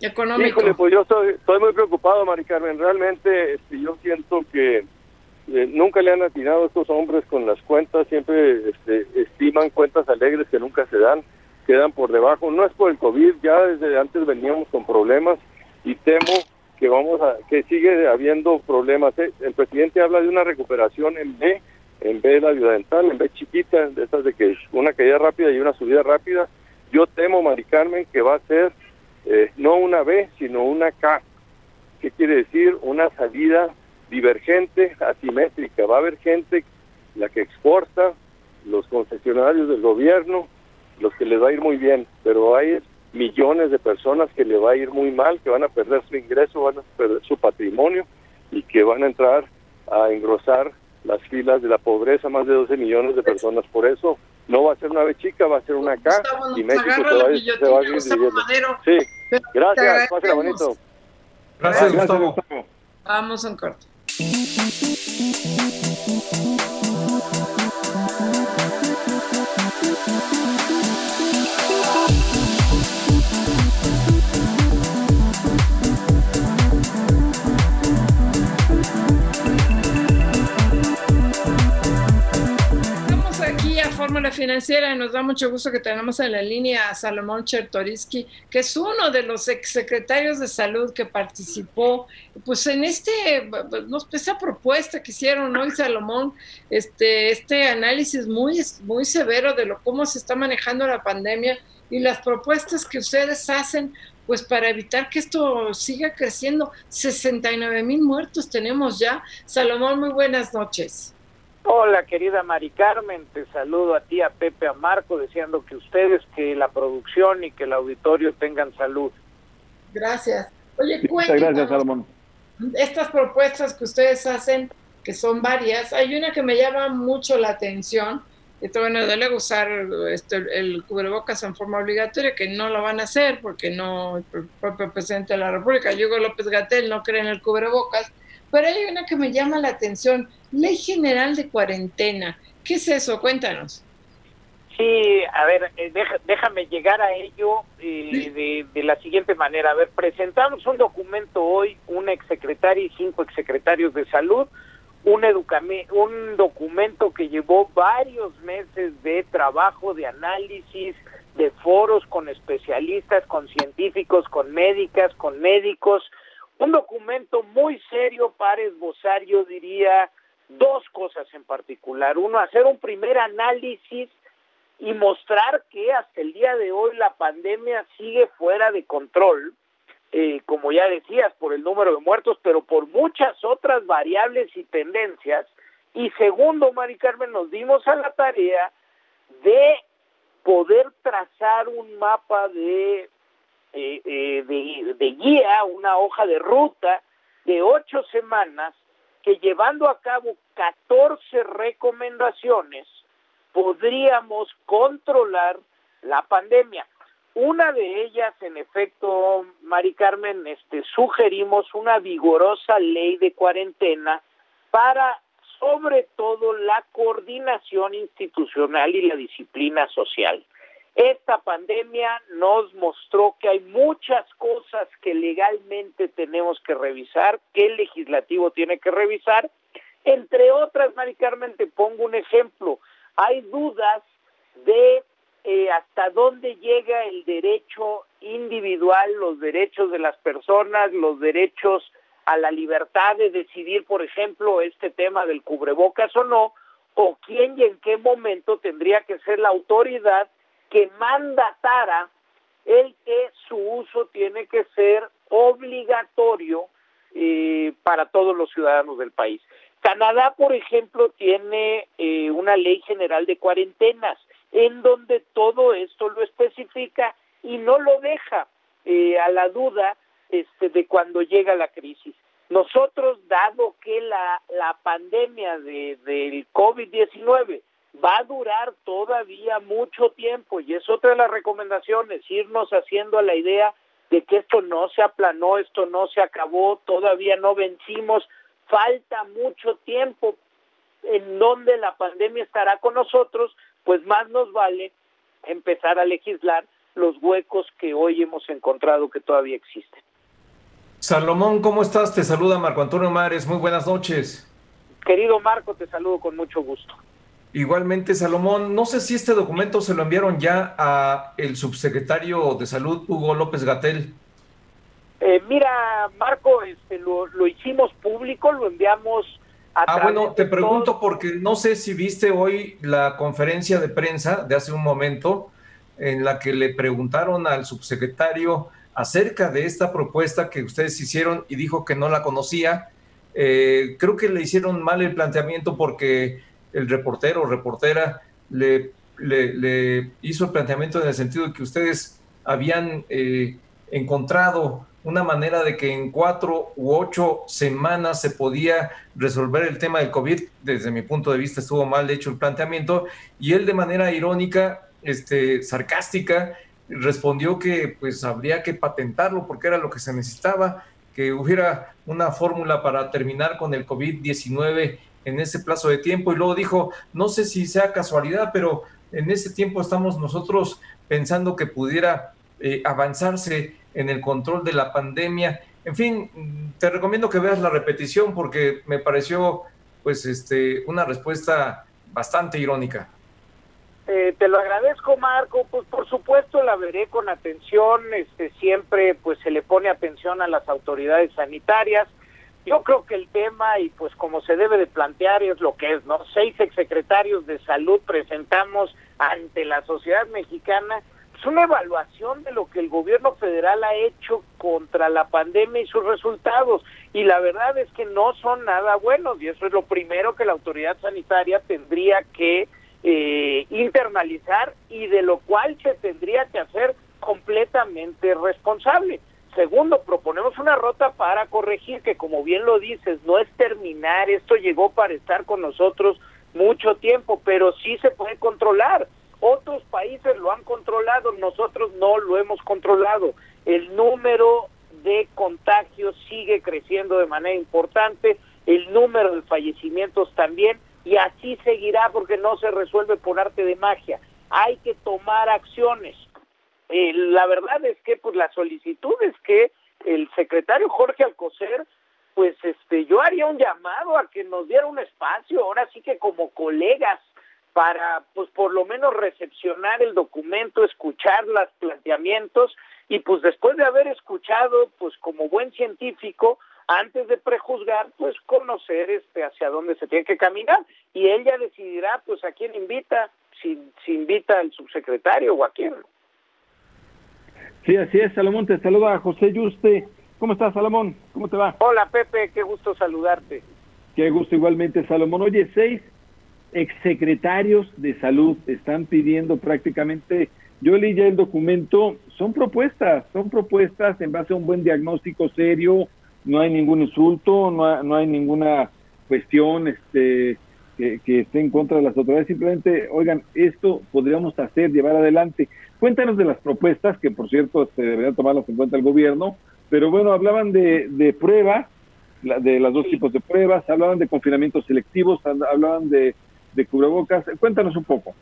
económico? Híjole, pues yo estoy, estoy muy preocupado, Mari Carmen. Realmente este, yo siento que eh, nunca le han atinado a estos hombres con las cuentas. Siempre este, estiman cuentas alegres que nunca se dan quedan por debajo. No es por el COVID, ya desde antes veníamos con problemas y temo que vamos a que sigue habiendo problemas. ¿eh? El presidente habla de una recuperación en B, en B de la ayuda dental, en B chiquita, de estas de que una caída rápida y una subida rápida. Yo temo, Mari Carmen, que va a ser eh, no una B, sino una K. ¿Qué quiere decir? Una salida divergente, asimétrica. Va a haber gente, la que exporta, los concesionarios del gobierno, los que les va a ir muy bien, pero hay millones de personas que le va a ir muy mal, que van a perder su ingreso, van a perder su patrimonio y que van a entrar a engrosar las filas de la pobreza, más de 12 millones de personas. Por eso no va a ser una B chica, va a ser una K y México se va, se va a ir Sí, gracias, bonito. Gracias, Gustavo. Vamos a un corto. Thank you. Fórmula Financiera y nos da mucho gusto que tenemos en la línea a Salomón Chertoriski, que es uno de los exsecretarios de salud que participó pues en este, esta propuesta que hicieron hoy Salomón, este, este análisis muy, muy severo de lo, cómo se está manejando la pandemia y las propuestas que ustedes hacen pues para evitar que esto siga creciendo. 69 mil muertos tenemos ya. Salomón, muy buenas noches. Hola, querida Mari Carmen, te saludo a ti, a Pepe, a Marco, deseando que ustedes, que la producción y que el auditorio tengan salud. Gracias. Oye, Muchas gracias, Salomón. Estas propuestas que ustedes hacen, que son varias, hay una que me llama mucho la atención, y bueno, debe usar este, el cubrebocas en forma obligatoria, que no lo van a hacer porque no el propio presidente de la República, Hugo López Gatel, no cree en el cubrebocas, pero hay una que me llama la atención, Ley General de Cuarentena. ¿Qué es eso? Cuéntanos. Sí, a ver, eh, déjame llegar a ello eh, de, la siguiente manera. A ver, presentamos un documento hoy, un exsecretario y cinco exsecretarios de salud, un, un documento que llevó varios meses de trabajo, de análisis, de foros con especialistas, con científicos, con médicas, con médicos, un documento muy serio para esbozar, yo diría, dos cosas en particular. Uno, hacer un primer análisis y mostrar que hasta el día de hoy la pandemia sigue fuera de control, eh, como ya decías, por el número de muertos, pero por muchas otras variables y tendencias. Y segundo, Mari Carmen, nos dimos a la tarea de poder trazar un mapa de eh, eh, de, guía, una hoja de ruta de ocho semanas que llevando a cabo 14 recomendaciones podríamos controlar la pandemia. Una de ellas, en efecto, Mari Carmen, este, sugerimos una vigorosa ley de cuarentena para, sobre todo, la coordinación institucional y la disciplina social. Esta pandemia nos mostró que hay muchas cosas que legalmente tenemos que revisar, que el legislativo tiene que revisar. Entre otras, Mari Carmen, te pongo un ejemplo. Hay dudas de eh, hasta dónde llega el derecho individual, los derechos de las personas, los derechos a la libertad de decidir, por ejemplo, este tema del cubrebocas o no, o quién y en qué momento tendría que ser la autoridad que mandatara el que su uso tiene que ser obligatorio eh, para todos los ciudadanos del país. Canadá, por ejemplo, tiene eh, una ley general de cuarentenas en donde todo esto lo especifica y no lo deja eh, a la duda este, de cuando llega la crisis. Nosotros, dado que la, la pandemia de, del COVID-19 va a durar todavía mucho tiempo y es otra de las recomendaciones, irnos haciendo a la idea de que esto no se aplanó, esto no se acabó, todavía no vencimos, falta mucho tiempo en donde la pandemia estará con nosotros, pues más nos vale empezar a legislar los huecos que hoy hemos encontrado que todavía existen. Salomón, ¿cómo estás? Te saluda Marco Antonio Mares, muy buenas noches. Querido Marco, te saludo con mucho gusto. Igualmente, Salomón, no sé si este documento se lo enviaron ya a el subsecretario de Salud, Hugo López Gatel. Eh, mira, Marco, este, lo, hicimos público, lo enviamos a... Ah, bueno, te pregunto porque no sé si viste hoy la conferencia de prensa de hace un momento en la que le preguntaron al subsecretario acerca de esta propuesta que ustedes hicieron y dijo que no la conocía. Eh, creo que le hicieron mal el planteamiento porque el reportero o reportera le, le, hizo el planteamiento en el sentido de que ustedes habían eh, encontrado una manera de que en cuatro u ocho semanas se podía resolver el tema del COVID. Desde mi punto de vista estuvo mal hecho el planteamiento y él de manera irónica, este, sarcástica, respondió que pues habría que patentarlo porque era lo que se necesitaba, que hubiera una fórmula para terminar con el COVID-19 en ese plazo de tiempo y luego dijo, no sé si sea casualidad, pero en ese tiempo estamos nosotros pensando que pudiera eh, avanzarse en el control de la pandemia. En fin, te recomiendo que veas la repetición porque me pareció pues este una respuesta bastante irónica. Eh, te lo agradezco, Marco. Pues por supuesto la veré con atención. Este siempre pues se le pone atención a las autoridades sanitarias. Yo creo que el tema y pues como se debe de plantear es lo que es, ¿no? Seis exsecretarios de salud presentamos ante la sociedad mexicana es una evaluación de lo que el gobierno federal ha hecho contra la pandemia y sus resultados. Y la verdad es que no son nada buenos y eso es lo primero que la autoridad sanitaria tendría que eh, internalizar y de lo cual se tendría que hacer completamente responsable. Segundo, proponemos una ruta para corregir que, como bien lo dices, no es terminar, esto llegó para estar con nosotros mucho tiempo, pero sí se puede controlar. Otros países lo han controlado, nosotros no lo hemos controlado. El número de contagios sigue creciendo de manera importante, el número de fallecimientos también, y así seguirá porque no se resuelve por arte de magia. Hay que tomar acciones. Eh, la verdad es que pues la solicitud es que el secretario Jorge Alcocer pues este yo haría un llamado a que nos diera un espacio ahora sí que como colegas para pues por lo menos recepcionar el documento, escuchar los planteamientos y pues después de haber escuchado pues como buen científico antes de prejuzgar pues conocer este hacia dónde se tiene que caminar y él ya decidirá pues a quién invita, si, si invita al subsecretario o a quién. Sí, así es, Salomón, te saluda José Yuste. ¿Cómo estás, Salomón? ¿Cómo te va? Hola, Pepe, qué gusto saludarte. Qué gusto igualmente, Salomón. Oye, seis exsecretarios de salud están pidiendo prácticamente, yo leí ya el documento, son propuestas, son propuestas en base a un buen diagnóstico serio, no hay ningún insulto, no, no hay ninguna cuestión este, que, que, esté en contra de las autoridades, simplemente, oigan, esto podríamos hacer, llevar adelante. Cuéntanos de las propuestas, que por cierto se deberían tomarlas en cuenta el gobierno, pero bueno, hablaban de, de pruebas, de los dos tipos de pruebas, hablaban de confinamientos selectivos, hablaban de, de cubrebocas. Cuéntanos un poco.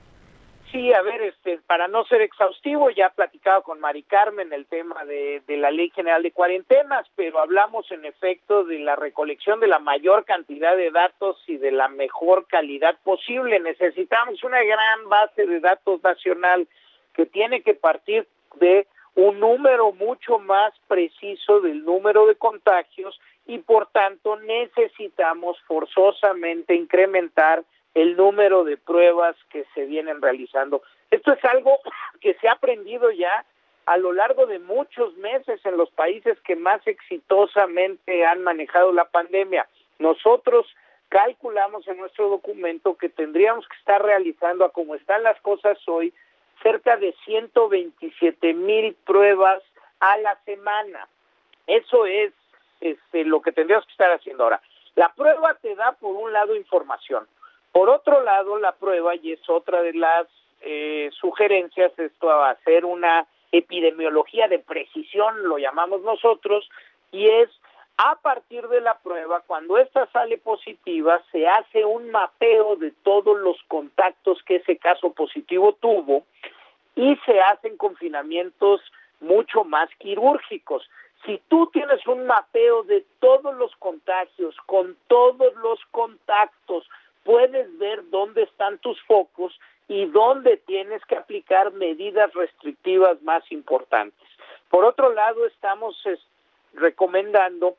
Sí, a ver, este, para no ser exhaustivo, ya he platicado con Mari Carmen el tema de, de, la Ley General de Cuarentenas, pero hablamos en efecto de la recolección de la mayor cantidad de datos y de la mejor calidad posible. Necesitamos una gran base de datos nacional que tiene que partir de un número mucho más preciso del número de contagios y por tanto necesitamos forzosamente incrementar el número de pruebas que se vienen realizando. Esto es algo [coughs] que se ha aprendido ya a lo largo de muchos meses en los países que más exitosamente han manejado la pandemia. Nosotros calculamos en nuestro documento que tendríamos que estar realizando, a como están las cosas hoy, cerca de 127 mil pruebas a la semana. Eso es este, lo que tendríamos que estar haciendo ahora. La prueba te da, por un lado, información. Por otro lado, la prueba, y es otra de las eh, sugerencias, esto va una epidemiología de precisión, lo llamamos nosotros, y es a partir de la prueba, cuando esta sale positiva, se hace un mapeo de todos los contactos que ese caso positivo tuvo y se hacen confinamientos mucho más quirúrgicos. Si tú tienes un mapeo de todos los contagios, con todos los contactos, puedes ver dónde están tus focos y dónde tienes que aplicar medidas restrictivas más importantes. Por otro lado, estamos recomendando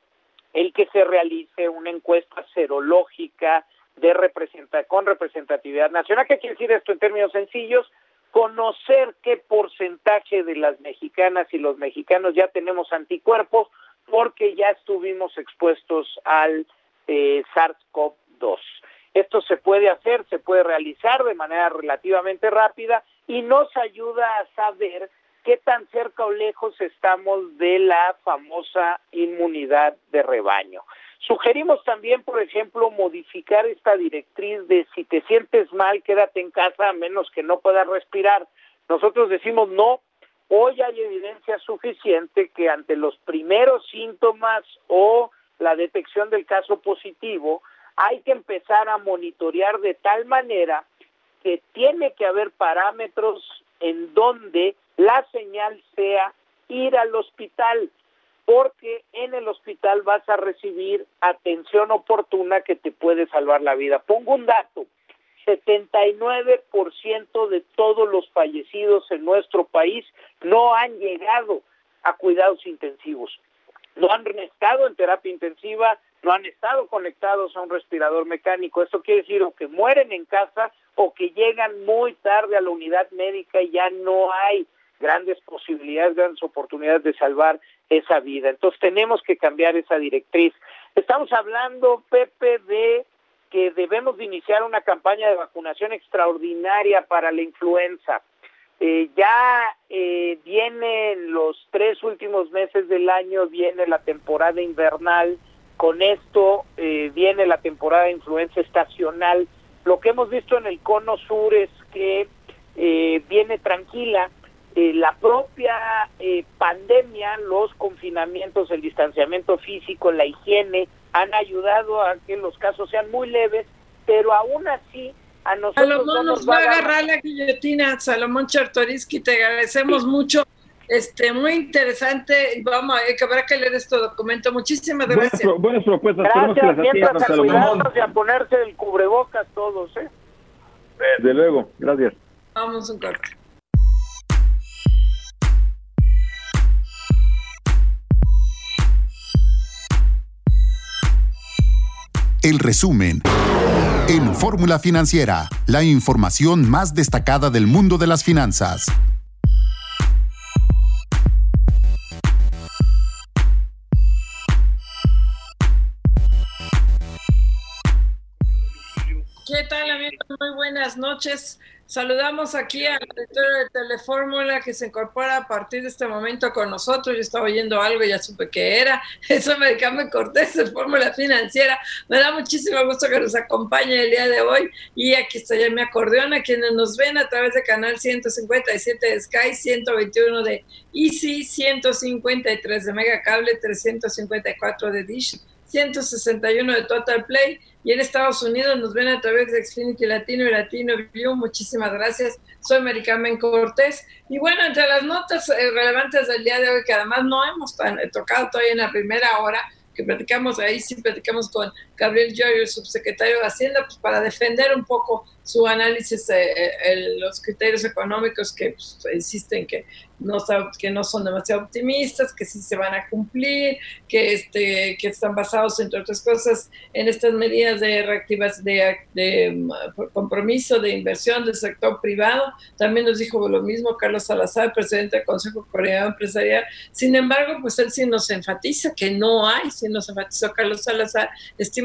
el que se realice una encuesta serológica de representa con representatividad nacional. ¿Qué quiere decir esto en términos sencillos? Conocer qué porcentaje de las mexicanas y los mexicanos ya tenemos anticuerpos porque ya estuvimos expuestos al eh, SARS-CoV-2. Esto se puede hacer, se puede realizar de manera relativamente rápida y nos ayuda a saber qué tan cerca o lejos estamos de la famosa inmunidad de rebaño. Sugerimos también, por ejemplo, modificar esta directriz de si te sientes mal, quédate en casa a menos que no puedas respirar. Nosotros decimos no, hoy hay evidencia suficiente que ante los primeros síntomas o la detección del caso positivo, hay que empezar a monitorear de tal manera que tiene que haber parámetros en donde la señal sea ir al hospital, porque en el hospital vas a recibir atención oportuna que te puede salvar la vida. Pongo un dato, 79% de todos los fallecidos en nuestro país no han llegado a cuidados intensivos, no han estado en terapia intensiva, no han estado conectados a un respirador mecánico. Esto quiere decir o que mueren en casa o que llegan muy tarde a la unidad médica y ya no hay grandes posibilidades, grandes oportunidades de salvar esa vida. Entonces tenemos que cambiar esa directriz. Estamos hablando, Pepe, de que debemos de iniciar una campaña de vacunación extraordinaria para la influenza. Eh, ya eh, vienen los tres últimos meses del año, viene la temporada invernal, con esto eh, viene la temporada de influenza estacional. Lo que hemos visto en el cono sur es que eh, viene tranquila, eh, la propia eh, pandemia, los confinamientos, el distanciamiento físico, la higiene, han ayudado a que los casos sean muy leves, pero aún así a nosotros Salomón nos va a agarrar la guillotina, Salomón Chartoriski, te agradecemos mucho. Este, muy interesante. Vamos a que habrá que leer este documento. Muchísimas gracias. Buenas, buenas propuestas. Gracias, mientras a cuidarnos y a ponerse el cubrebocas todos, ¿eh? Desde luego, gracias. Vamos un corte. El resumen. En Fórmula Financiera, la información más destacada del mundo de las finanzas. Buenas noches. Saludamos aquí al director de Telefórmula que se incorpora a partir de este momento con nosotros. Yo estaba oyendo algo y ya supe que era. [laughs] Eso me Carmen Cortés de Fórmula Financiera. Me da muchísimo gusto que nos acompañe el día de hoy. Y aquí está ya mi acordeón a quienes nos ven a través de canal 157 de Sky, 121 de Easy, 153 de Mega Cable, 354 de Dish. 161 de Total Play y en Estados Unidos nos ven a través de Xfinity Latino y Latino View. Muchísimas gracias. Soy Maricarmen Cortés. Y bueno, entre las notas eh, relevantes del día de hoy, que además no hemos eh, tocado todavía en la primera hora, que platicamos ahí, sí platicamos con Gabriel Joy, el subsecretario de Hacienda, pues para defender un poco su análisis, eh, eh, los criterios económicos que pues, insisten que no, que no son demasiado optimistas, que sí se van a cumplir, que, este, que están basados, entre otras cosas, en estas medidas de reactivas de, de, um, compromiso de inversión del sector privado. También nos dijo lo mismo Carlos Salazar, presidente del Consejo Coreano Empresarial. Sin embargo, pues él sí nos enfatiza que no hay, sí nos enfatizó Carlos Salazar,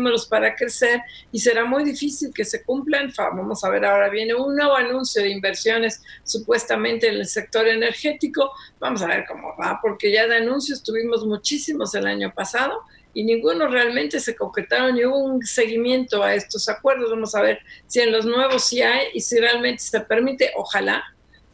estímulos para crecer y será muy difícil que se cumplan. Vamos a ver, ahora viene un nuevo anuncio de inversiones supuestamente en el sector energético. Vamos a ver cómo va, porque ya de anuncios tuvimos muchísimos el año pasado y ninguno realmente se concretaron ni hubo un seguimiento a estos acuerdos. Vamos a ver si en los nuevos sí hay y si realmente se permite, ojalá,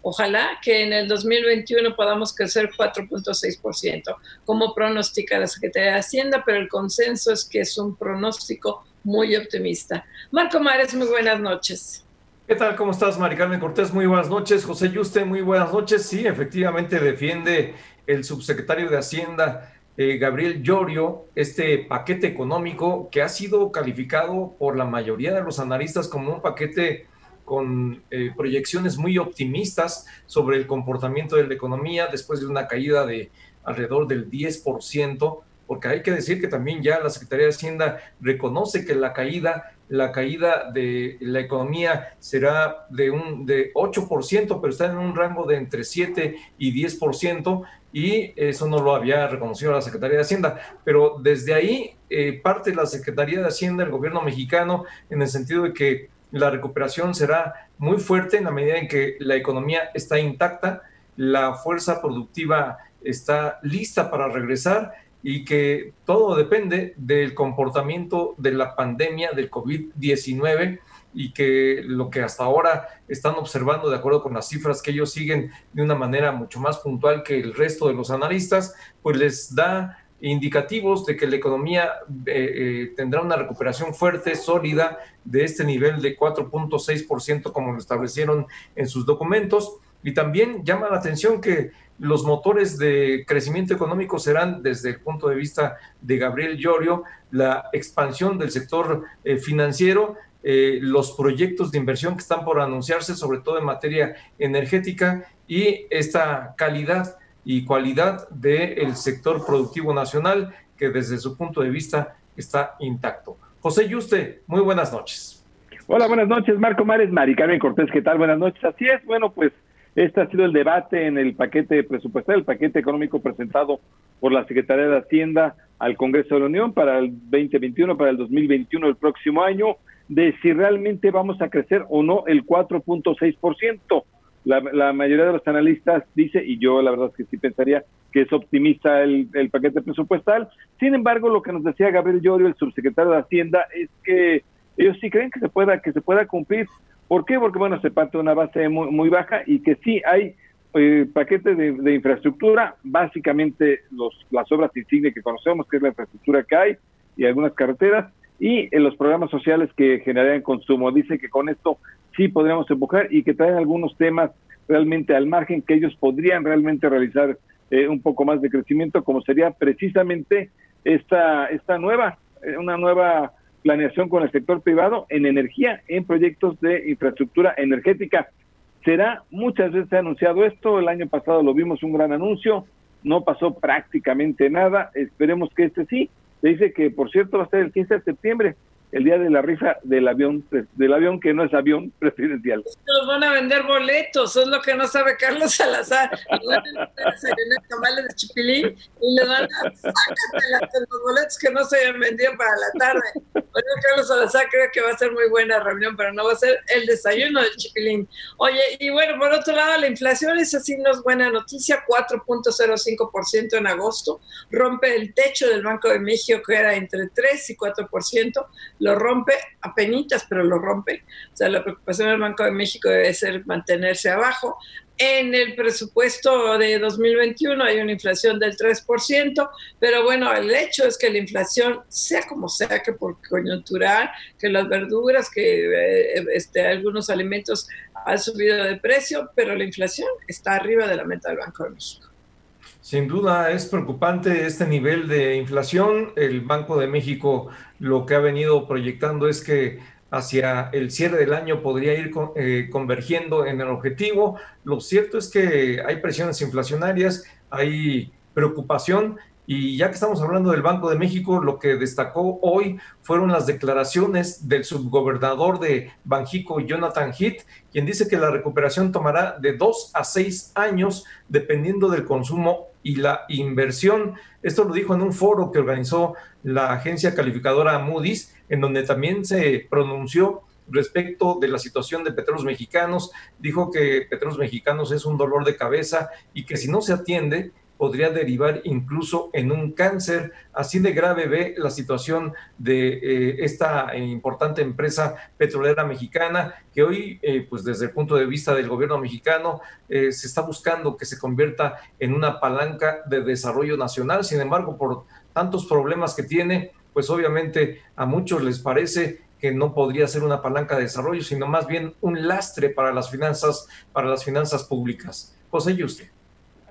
ojalá que en el 2021 podamos crecer 4.6%, como pronostica la Secretaría de Hacienda, pero el consenso es que es un pronóstico muy optimista. Marco Mares, muy buenas noches. ¿Qué tal? ¿Cómo estás, Mari Carmen Cortés? Muy buenas noches. José Yuste, muy buenas noches. Sí, efectivamente defiende el subsecretario de Hacienda, eh, Gabriel Llorio, este paquete económico que ha sido calificado por la mayoría de los analistas como un paquete con eh, proyecciones muy optimistas sobre el comportamiento de la economía después de una caída de alrededor del 10%, porque hay que decir que también ya la Secretaría de Hacienda reconoce que la caída, la caída de la economía será de un de 8%, pero está en un rango de entre 7 y 10%, y eso no lo había reconocido la Secretaría de Hacienda. Pero desde ahí eh, parte la Secretaría de Hacienda, el gobierno mexicano, en el sentido de que la recuperación será muy fuerte en la medida en que la economía está intacta, la fuerza productiva está lista para regresar y que todo depende del comportamiento de la pandemia del COVID-19 y que lo que hasta ahora están observando, de acuerdo con las cifras que ellos siguen de una manera mucho más puntual que el resto de los analistas, pues les da indicativos de que la economía eh, eh, tendrá una recuperación fuerte, sólida, de este nivel de 4.6%, como lo establecieron en sus documentos. Y también llama la atención que los motores de crecimiento económico serán, desde el punto de vista de Gabriel Llorio, la expansión del sector eh, financiero, los proyectos de inversión que están por anunciarse, sobre todo en materia energética, y esta calidad y cualidad del sector productivo nacional que desde su punto de vista está intacto. José Yuste, muy buenas noches. Hola, buenas noches, Marco Mares, Mari Carmen Cortés, ¿qué tal? Buenas noches. Así es, bueno, pues este ha sido el debate en el paquete presupuestal, el paquete económico presentado por la Secretaría de Hacienda al Congreso de la Unión para el 2021, para el 2021, el próximo año, de si realmente vamos a crecer o no el 4.6% la, mayoría de los analistas dice, y yo la verdad es que sí pensaría que es optimista el, paquete presupuestal. Sin embargo, lo que nos decía Gabriel Llorio, el subsecretario de Hacienda, es que ellos sí creen que se pueda, que se pueda cumplir. ¿Por qué? Porque bueno, se parte de una base muy, muy baja y que sí hay eh, paquetes de, infraestructura, básicamente los, las obras insignia que conocemos, que es la infraestructura que hay, y algunas carreteras, y en los programas sociales que generarían consumo. Dice que con esto sí podríamos empujar y que traen algunos temas realmente al margen que ellos podrían realmente realizar eh, un poco más de crecimiento, como sería precisamente esta, esta nueva, eh, una nueva planeación con el sector privado en energía, en proyectos de infraestructura energética. Será, muchas veces se ha anunciado esto, el año pasado lo vimos un gran anuncio, no pasó prácticamente nada, esperemos que este sí. Dice que, por cierto, va a ser el 15 de septiembre, el día de la rifa del avión, del avión que no es avión presidencial. Nos van a vender boletos, es lo que no sabe Carlos Salazar. [laughs] Le tamales de chipilín y le dan a, los boletos que no se hayan vendido para la tarde. Bueno, Carlos Salazar creo que va a ser muy buena reunión, pero no va a ser el desayuno del chipilín. Oye, y bueno, por otro lado, la inflación es así, no es buena noticia, 4.05% en agosto, rompe el techo del Banco de México que era entre 3 y 4% lo rompe a penitas, pero lo rompe. O sea, la preocupación del Banco de México debe ser mantenerse abajo. En el presupuesto de 2021 hay una inflación del 3%, pero bueno, el hecho es que la inflación, sea como sea, que por coyuntural, que las verduras, que eh, este, algunos alimentos han subido de precio, pero la inflación está arriba de la meta del Banco de México. Sin duda es preocupante este nivel de inflación. El Banco de México lo que ha venido proyectando es que hacia el cierre del año podría ir eh, convergiendo en el objetivo. Lo cierto es que hay presiones inflacionarias, hay preocupación y ya que estamos hablando del Banco de México, lo que destacó hoy fueron las declaraciones del subgobernador de Banjico, Jonathan Heath, quien dice que la recuperación tomará de dos a seis años dependiendo del consumo y la inversión. Esto lo dijo en un foro que organizó la agencia calificadora Moody's, en donde también se pronunció respecto de la situación de Petróleos Mexicanos. Dijo que Petróleos Mexicanos es un dolor de cabeza y que si no se atiende, podría derivar incluso en un cáncer. Así de grave ve la situación de eh, esta importante empresa petrolera mexicana que hoy, eh, pues desde el punto de vista del gobierno mexicano, eh, se está buscando que se convierta en una palanca de desarrollo nacional. Sin embargo, por tantos problemas que tiene, pues obviamente a muchos les parece que no podría ser una palanca de desarrollo, sino más bien un lastre para las finanzas, para las finanzas públicas. José usted.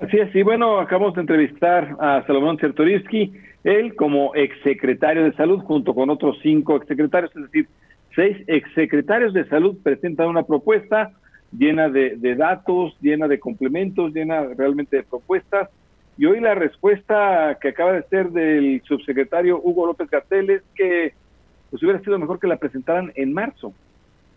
Así es, y bueno, acabamos de entrevistar a Salomón Chertorivsky, él como exsecretario de salud, junto con otros cinco exsecretarios, es decir, seis exsecretarios de salud presentan una propuesta llena de, datos, llena de complementos, llena realmente de propuestas. Y hoy la respuesta que acaba de ser del subsecretario Hugo López Gatel es que pues hubiera sido mejor que la presentaran en marzo.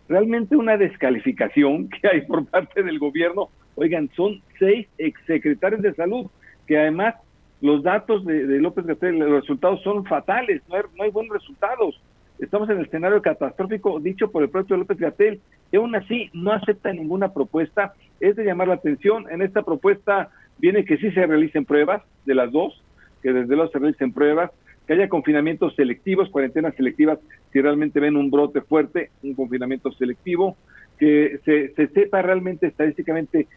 Realmente una descalificación [laughs] que hay por parte del gobierno Oigan, son seis exsecretarios de salud que además los datos de, López Gatel, los resultados son fatales, no hay, buenos resultados. Estamos en el escenario catastrófico dicho por el propio López Gatel. y aún así no acepta ninguna propuesta. Es de llamar la atención. En esta propuesta viene que sí se realicen pruebas de las dos, que desde luego se realicen pruebas, que haya confinamientos selectivos, cuarentenas selectivas, si realmente ven un brote fuerte, un confinamiento selectivo, que se, sepa realmente estadísticamente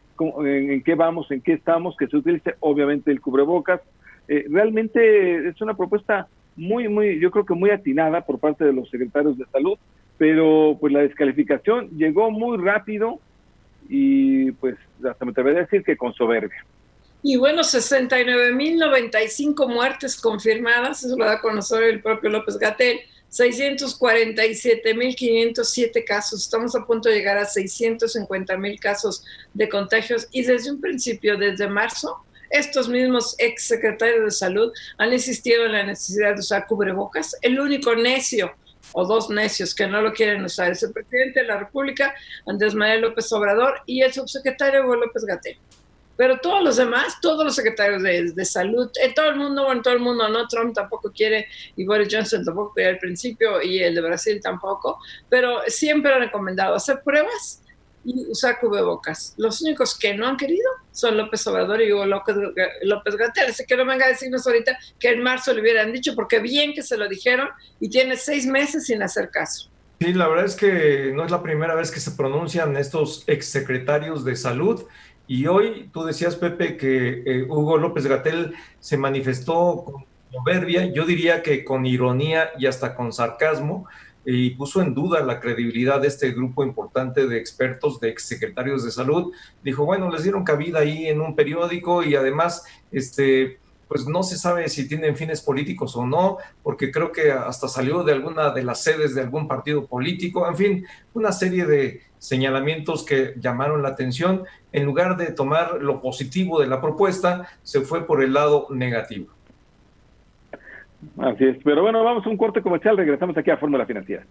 en, qué vamos, en qué estamos, que se utilice obviamente el cubrebocas. Eh, realmente es una propuesta muy, muy, yo creo que muy atinada por parte de los secretarios de salud, pero pues la descalificación llegó muy rápido y pues hasta me atrevería a decir que con soberbia. Y bueno, 69.095 muertes confirmadas, eso lo da a conocer el propio López Gatel, 647.507 casos, estamos a punto de llegar a 650.000 casos de contagios y desde un principio, desde marzo, estos mismos ex secretarios de salud han insistido en la necesidad de usar cubrebocas. El único necio o dos necios que no lo quieren usar es el presidente de la República, Andrés Manuel López Obrador, y el subsecretario Hugo López Gatel. Pero todos los demás, todos los secretarios de, salud, eh, todo el mundo, bueno, todo el mundo, no, Trump tampoco quiere, y Boris Johnson tampoco quiere al principio, y el de Brasil tampoco, pero siempre han recomendado hacer pruebas y usar cubrebocas. Los únicos que no han querido son López Obrador y Hugo López, López Gatel. Así que no venga a decirnos ahorita que en marzo le hubieran dicho, porque bien que se lo dijeron y tiene seis meses sin hacer caso. Sí, la verdad es que no es la primera vez que se pronuncian estos exsecretarios de salud y hoy tú decías, Pepe, que eh, Hugo López Gatel se manifestó con soberbia, yo diría que con ironía y hasta con sarcasmo, y puso en duda la credibilidad de este grupo importante de expertos, de exsecretarios de salud. Dijo, bueno, les dieron cabida ahí en un periódico y además, este, pues no se sabe si tienen fines políticos o no, porque creo que hasta salió de alguna de las sedes de algún partido político, en fin, una serie de señalamientos que llamaron la atención. En lugar de tomar lo positivo de la propuesta, se fue por el lado negativo. Así es, pero bueno, vamos a un corte comercial, regresamos aquí a Fórmula Financiera.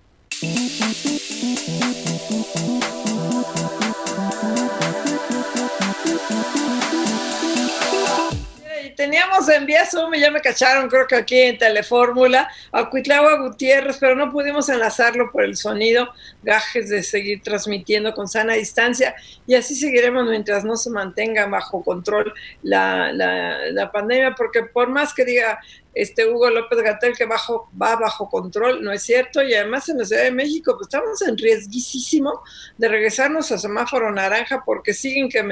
Teníamos en vía Zoom y ya me cacharon, creo que aquí en Telefórmula, a Cuitlagua Gutiérrez, pero no pudimos enlazarlo por el sonido, gajes de seguir transmitiendo con sana distancia y así seguiremos mientras no se mantenga bajo control la, la, pandemia, porque por más que diga este Hugo López Gatel que bajo, va bajo control, no es cierto, y además en la Ciudad de México pues estamos en riesguísimo de regresarnos a semáforo naranja porque siguen que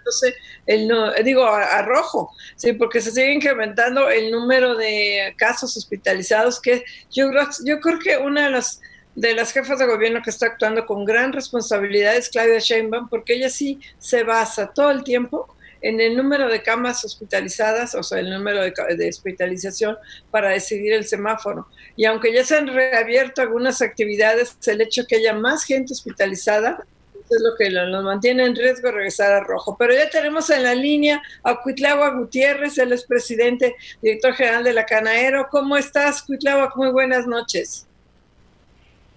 aumentarse el no, digo a, rojo, sí, porque se sigue incrementando el número de casos hospitalizados, que yo, yo creo que una de las de las jefas de gobierno que está actuando con gran responsabilidad es Claudia Sheinbaum, porque ella sí se basa todo el tiempo en el número de camas hospitalizadas, o sea, el número de, de, hospitalización para decidir el semáforo. Y aunque ya se han reabierto algunas actividades, el hecho que haya más gente hospitalizada es lo que nos mantiene en riesgo regresar a rojo. Pero ya tenemos en la línea a Cuitlagua Gutiérrez, el expresidente, director general de la Canaero. ¿Cómo estás, Cuitlagua? Muy buenas noches.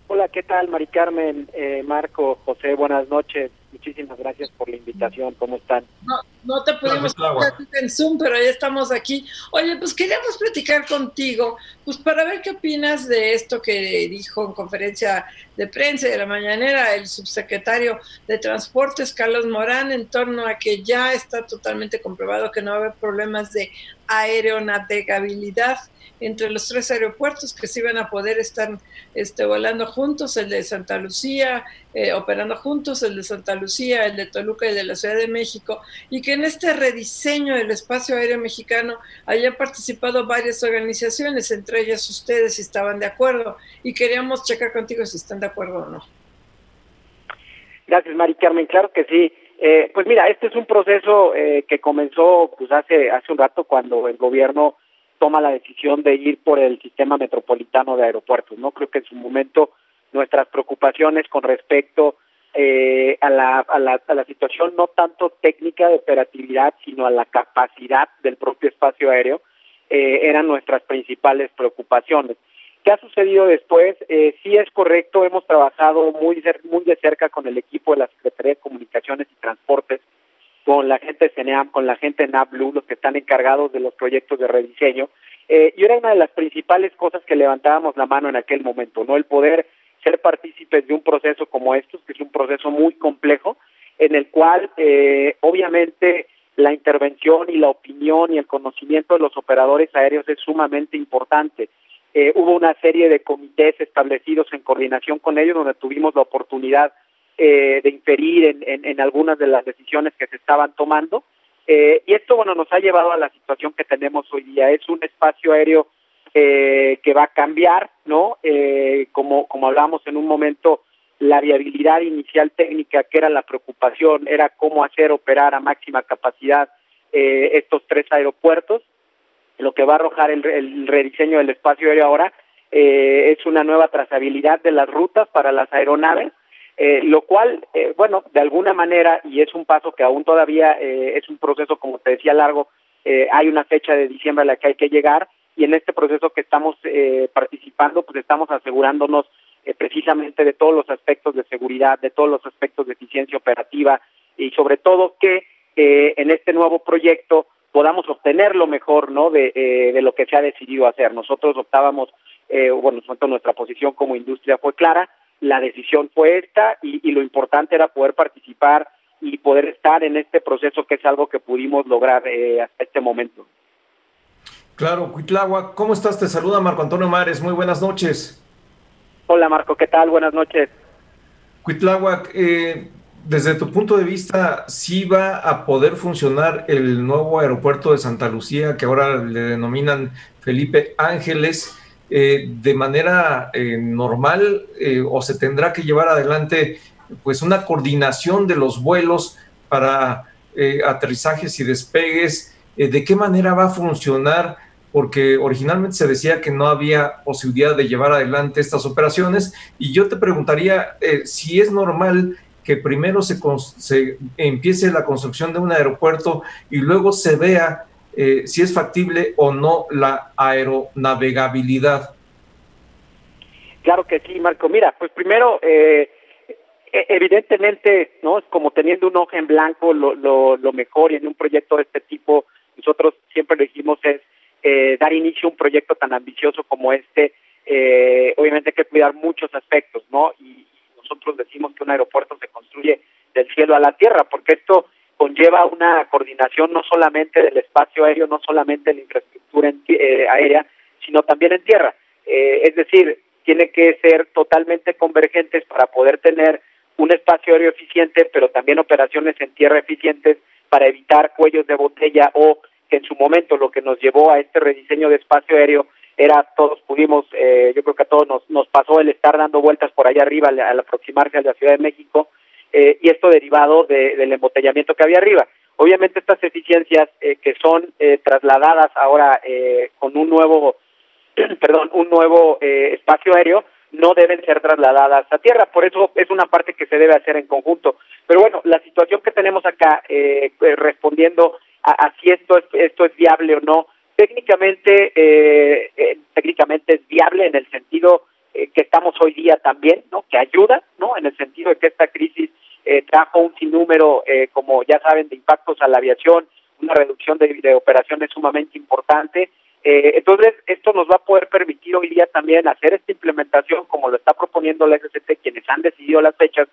Hola, ¿qué tal, Mari Carmen, eh, Marco, José? Buenas noches. Muchísimas gracias por la invitación. ¿Cómo están? No, no te pudimos escuchar en Zoom, pero ya estamos aquí. Oye, pues queríamos platicar contigo, pues para ver qué opinas de esto que dijo en conferencia de prensa de la mañanera el subsecretario de Transportes, Carlos Morán, en torno a que ya está totalmente comprobado que no va a haber problemas de aeronavegabilidad entre los tres aeropuertos que sí van a poder estar este, volando juntos, el de Santa Lucía, eh, operando juntos, el de Santa Lucía, el de Toluca y de la Ciudad de México, y que en este rediseño del espacio aéreo mexicano hayan participado varias organizaciones, entre ellas ustedes, si estaban de acuerdo, y queríamos checar contigo si están de acuerdo o no. Gracias, Mari Carmen. Claro que sí. Eh, pues mira, este es un proceso eh, que comenzó pues hace hace un rato cuando el gobierno toma la decisión de ir por el sistema metropolitano de aeropuertos. No creo que en su momento nuestras preocupaciones con respecto eh, a, la, a, la, a la situación no tanto técnica de operatividad, sino a la capacidad del propio espacio aéreo, eh, eran nuestras principales preocupaciones. ¿Qué ha sucedido después? Eh, sí es correcto, hemos trabajado muy, muy de cerca con el equipo de la Secretaría de Comunicaciones y Transportes con la gente de CENEAM, con la gente de NABLU, los que están encargados de los proyectos de rediseño. Eh, y era una de las principales cosas que levantábamos la mano en aquel momento, ¿no? El poder ser partícipes de un proceso como estos, que es un proceso muy complejo, en el cual eh, obviamente la intervención y la opinión y el conocimiento de los operadores aéreos es sumamente importante. Eh, hubo una serie de comités establecidos en coordinación con ellos donde tuvimos la oportunidad eh, de inferir en, en, algunas de las decisiones que se estaban tomando. Eh, y esto, bueno, nos ha llevado a la situación que tenemos hoy día. Es un espacio aéreo eh, que va a cambiar, ¿no? Eh, como, como hablábamos en un momento, la viabilidad inicial técnica, que era la preocupación, era cómo hacer operar a máxima capacidad eh, estos tres aeropuertos. Lo que va a arrojar el, el rediseño del espacio aéreo ahora eh, es una nueva trazabilidad de las rutas para las aeronaves eh, lo cual, eh, bueno, de alguna manera, y es un paso que aún todavía eh, es un proceso, como te decía, largo, eh, hay una fecha de diciembre a la que hay que llegar, y en este proceso que estamos eh, participando, pues estamos asegurándonos eh, precisamente de todos los aspectos de seguridad, de todos los aspectos de eficiencia operativa, y sobre todo que en este nuevo proyecto podamos obtener lo mejor, ¿no?, de, de lo que se ha decidido hacer. Nosotros optábamos, bueno, nuestra posición como industria fue clara, la decisión fue esta y, y, lo importante era poder participar y poder estar en este proceso que es algo que pudimos lograr eh, hasta este momento. Claro, Cuitlagua, ¿cómo estás? Te saluda Marco Antonio Mares, muy buenas noches. Hola Marco, ¿qué tal? Buenas noches. Cuitlagua, eh, desde tu punto de vista, ¿sí va a poder funcionar el nuevo aeropuerto de Santa Lucía, que ahora le denominan Felipe Ángeles? Eh, de manera eh, normal eh, o se tendrá que llevar adelante pues una coordinación de los vuelos para eh, aterrizajes y despegues, de qué manera va a funcionar, porque originalmente se decía que no había posibilidad de llevar adelante estas operaciones, y yo te preguntaría si es normal que primero se, se, empiece la construcción de un aeropuerto y luego se vea eh, si es factible o no la aeronavegabilidad. Claro que sí, Marco. Mira, pues primero, eh, evidentemente, no es como teniendo un ojo en blanco, lo, lo, lo, mejor y en un proyecto de este tipo, nosotros siempre lo dijimos es eh, dar inicio a un proyecto tan ambicioso como este. Eh, obviamente hay que cuidar muchos aspectos, ¿no? Y nosotros decimos que un aeropuerto se construye del cielo a la tierra, porque esto conlleva una coordinación no solamente del espacio aéreo, no solamente de la infraestructura en, eh, aérea, sino también en tierra. Eh, es decir, tiene que ser totalmente convergentes para poder tener un espacio aéreo eficiente, pero también operaciones en tierra eficientes para evitar cuellos de botella o que en su momento lo que nos llevó a este rediseño de espacio aéreo era todos pudimos, eh, yo creo que a todos nos, nos pasó el estar dando vueltas por allá arriba al, al aproximarse a la Ciudad de México, eh, y esto derivado de, del embotellamiento que había arriba. Obviamente estas eficiencias eh, que son eh, trasladadas ahora eh, con un nuevo, [clears throat] perdón, un nuevo eh, espacio aéreo, no deben ser trasladadas a tierra. Por eso es una parte que se debe hacer en conjunto. Pero bueno, la situación que tenemos acá, eh, respondiendo a, a, si esto es, esto es viable o no, técnicamente, técnicamente es viable en el sentido eh, que estamos hoy día también, ¿no? Que ayuda, ¿no? En el sentido de que esta crisis eh, trajo un sinnúmero, eh, como ya saben, de impactos a la aviación, una reducción de, operaciones sumamente importante. Eh, entonces, esto nos va a poder permitir hoy día también hacer esta implementación como lo está proponiendo la SCT, quienes han decidido las fechas,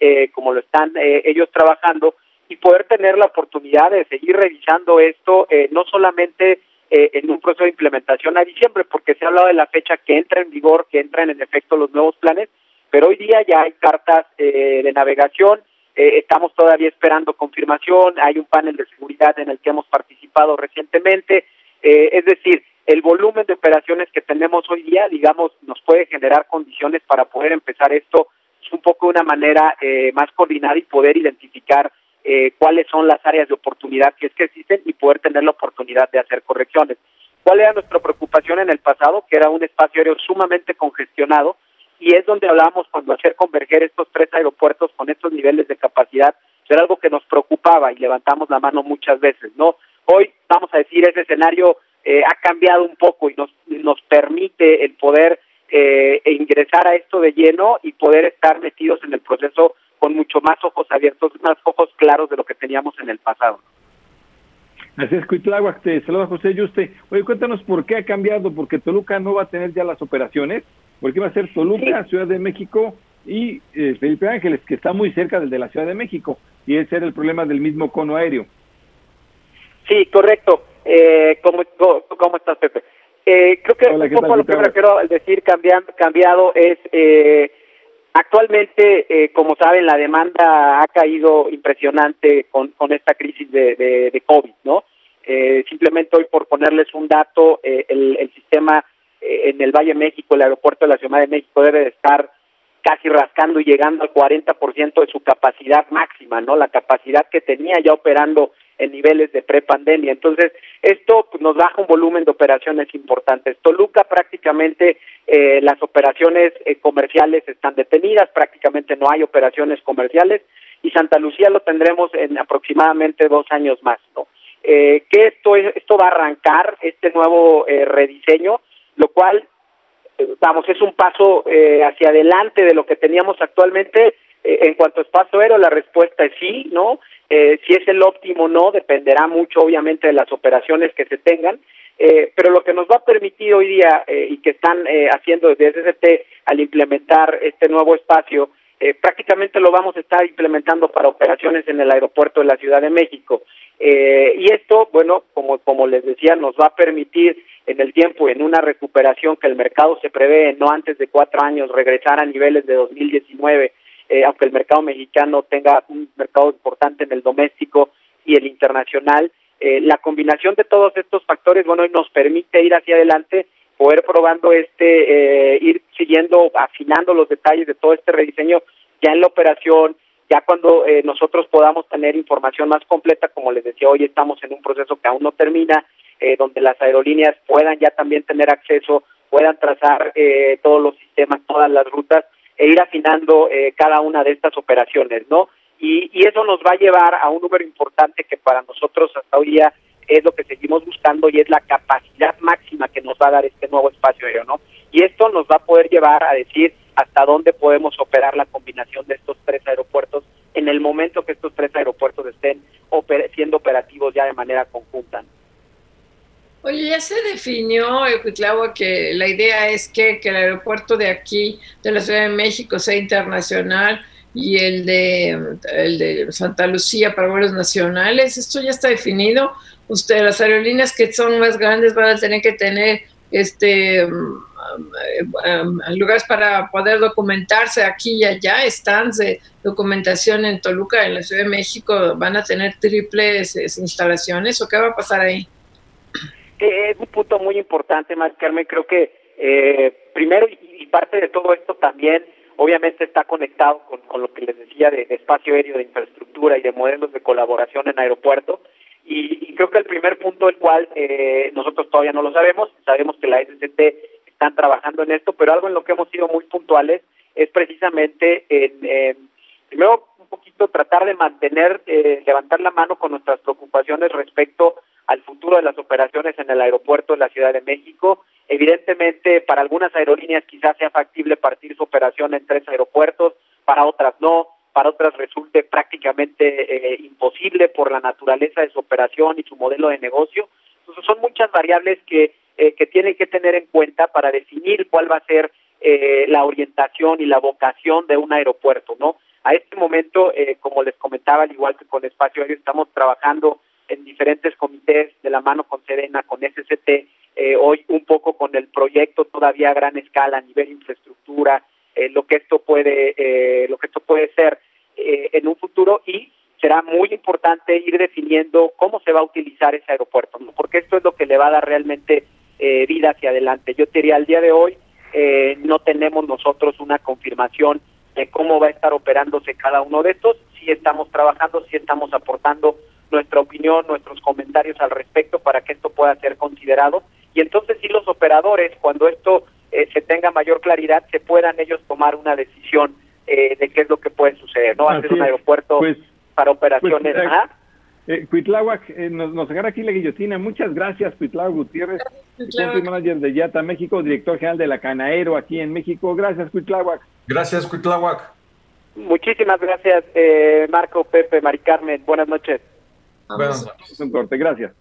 eh, como lo están eh, ellos trabajando, y poder tener la oportunidad de seguir revisando esto, no solamente eh, en un proceso de implementación a diciembre, porque se ha hablado de la fecha que entra en vigor, que entran en efecto los nuevos planes, pero hoy día ya hay cartas eh, de navegación, eh, estamos todavía esperando confirmación, hay un panel de seguridad en el que hemos participado recientemente, eh, es decir, el volumen de operaciones que tenemos hoy día, digamos, nos puede generar condiciones para poder empezar esto es un poco de una manera eh, más coordinada y poder identificar eh, cuáles son las áreas de oportunidad que es que existen y poder tener la oportunidad de hacer correcciones. ¿Cuál era nuestra preocupación en el pasado? Que era un espacio aéreo sumamente congestionado, y es donde hablábamos cuando hacer converger estos tres aeropuertos con estos niveles de capacidad, era algo que nos preocupaba y levantamos la mano muchas veces, ¿no? Hoy, vamos a decir, ese escenario eh, ha cambiado un poco y nos, nos permite el poder eh, ingresar a esto de lleno y poder estar metidos en el proceso con mucho más ojos abiertos, más ojos claros de lo que teníamos en el pasado. Así es, Cuitláhuac, te saluda José Yuste. Oye, cuéntanos por qué ha cambiado, porque Toluca no va a tener ya las operaciones porque va a ser Toluca, Ciudad de México y eh, Felipe Ángeles, que está muy cerca del de la Ciudad de México, y ese era el problema del mismo cono aéreo. Sí, correcto. Eh, ¿cómo, cómo, estás, Pepe? Eh, creo que un poco lo que quiero decir cambiando, cambiado es, eh, actualmente, eh, como saben, la demanda ha caído impresionante con, con esta crisis de, de, COVID, ¿no? Eh, simplemente hoy, por ponerles un dato, eh, el, el sistema eh, en el Valle de México, el aeropuerto de la Ciudad de México debe de estar casi rascando y llegando al 40% de su capacidad máxima, ¿no? La capacidad que tenía ya operando en niveles de prepandemia. Entonces, esto nos baja un volumen de operaciones importantes. Toluca prácticamente eh, las operaciones eh, comerciales están detenidas, prácticamente no hay operaciones comerciales y Santa Lucía lo tendremos en aproximadamente dos años más, ¿no? Eh, que esto esto va a arrancar este nuevo eh, rediseño, lo cual eh, vamos es un paso eh, hacia adelante de lo que teníamos actualmente eh, en cuanto a espacio aéreo la respuesta es sí, ¿no? Eh, si es el óptimo no, dependerá mucho obviamente de las operaciones que se tengan, eh, pero lo que nos va a permitir hoy día eh, y que están eh, haciendo desde SST al implementar este nuevo espacio, prácticamente lo vamos a estar implementando para operaciones en el aeropuerto de la Ciudad de México. Y esto, bueno, como, como les decía, nos va a permitir en el tiempo, en una recuperación que el mercado se prevé no antes de cuatro años, regresar a niveles de 2019 eh, aunque el mercado mexicano tenga un mercado importante en el doméstico y el internacional, eh, la combinación de todos estos factores, bueno, nos permite ir hacia adelante, poder probando este, eh, ir siguiendo, afinando los detalles de todo este rediseño ya en la operación, ya cuando eh, nosotros podamos tener información más completa, como les decía, hoy estamos en un proceso que aún no termina, eh, donde las aerolíneas puedan ya también tener acceso, puedan trazar eh, todos los sistemas, todas las rutas, e ir afinando eh, cada una de estas operaciones, ¿no? Y, y eso nos va a llevar a un número importante que para nosotros hasta hoy día es lo que seguimos buscando y es la capacidad máxima que nos va a dar este nuevo espacio aéreo, ¿no? Y esto nos va a poder llevar a decir hasta dónde podemos operar la combinación de estos tres aeropuertos en el momento que estos tres aeropuertos estén siendo operativos ya de manera conjunta. ¿no? Oye, ya se definió, Cuitlagua, que la idea es que, que, el aeropuerto de aquí, de la Ciudad de México, sea internacional y el de, el de Santa Lucía para vuelos nacionales. Esto ya está definido. Usted, las aerolíneas que son más grandes van a tener que tener este um, lugares para poder documentarse aquí y allá, stands de documentación en Toluca, en la Ciudad de México, van a tener triples instalaciones o qué va a pasar ahí? Es un punto muy importante, más Carmen. Creo que eh, primero y, parte de todo esto también, obviamente, está conectado con, con lo que les decía de, espacio aéreo, de infraestructura y de modelos de colaboración en aeropuerto. Y, y creo que el primer punto, el cual eh, nosotros todavía no lo sabemos, sabemos que la SCT están trabajando en esto, pero algo en lo que hemos sido muy puntuales es precisamente en, en primero un poquito tratar de mantener, eh, levantar la mano con nuestras preocupaciones respecto al futuro de las operaciones en el aeropuerto de la Ciudad de México. Evidentemente, para algunas aerolíneas quizás sea factible partir su operación en tres aeropuertos, para otras no, para otras resulte prácticamente eh, imposible por la naturaleza de su operación y su modelo de negocio. Entonces, son muchas variables que, eh, que tienen que tener en cuenta para definir cuál va a ser eh, la orientación y la vocación de un aeropuerto, ¿no? A este momento, eh, como les comentaba, al igual que con Espacio Aéreo, estamos trabajando en diferentes comités de la mano con Serena, con SCT, eh, hoy un poco con el proyecto todavía a gran escala a nivel infraestructura, eh, lo que esto puede, eh, lo que esto puede ser eh, en un futuro y será muy importante ir definiendo cómo se va a utilizar ese aeropuerto, porque esto es lo que le va a dar realmente eh, vida hacia adelante. Yo te diría, al día de hoy eh, no tenemos nosotros una confirmación de cómo va a estar operándose cada uno de estos, sí estamos trabajando, sí estamos aportando nuestra opinión, nuestros comentarios al respecto para que esto pueda ser considerado y entonces sí los operadores, cuando esto eh, se tenga mayor claridad, se puedan ellos tomar una decisión eh, de qué es lo que puede suceder, ¿no? Hacer un aeropuerto pues, para operaciones. Pues, eh, eh, Cuitláhuac, eh, nos, nos agarra aquí la guillotina. Muchas gracias, Cuitláhuac Gutiérrez, country manager de Yata México, director general de la Canaero aquí en México. Gracias, Cuitláhuac. Gracias, Cuitláhuac. Muchísimas gracias, eh, Marco, Pepe, Mari Carmen. Buenas noches. Buenas noches. Un corte, gracias.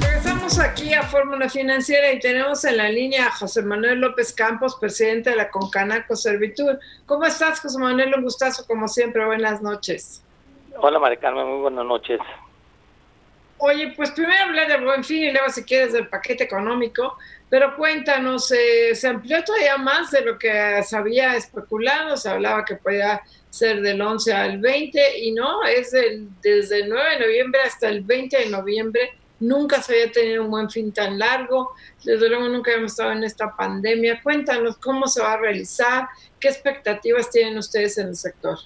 Regresamos aquí a Fórmula Financiera y tenemos en la línea a José Manuel López Campos, presidente de la Concanaco Servitud. ¿Cómo estás, José Manuel? Un gustazo, como siempre. Buenas noches. Hola, Mari Carmen. Muy buenas noches. Oye, pues primero hablar de Buen Fin y luego si quieres del paquete económico, pero cuéntanos, eh, se amplió todavía más de lo que se había especulado, se hablaba que podía ser del 11 al 20 y no, es desde el 9 de noviembre hasta el 20 de noviembre, nunca se había tenido un buen fin tan largo, desde luego nunca habíamos estado en esta pandemia, cuéntanos cómo se va a realizar, qué expectativas tienen ustedes en el sector.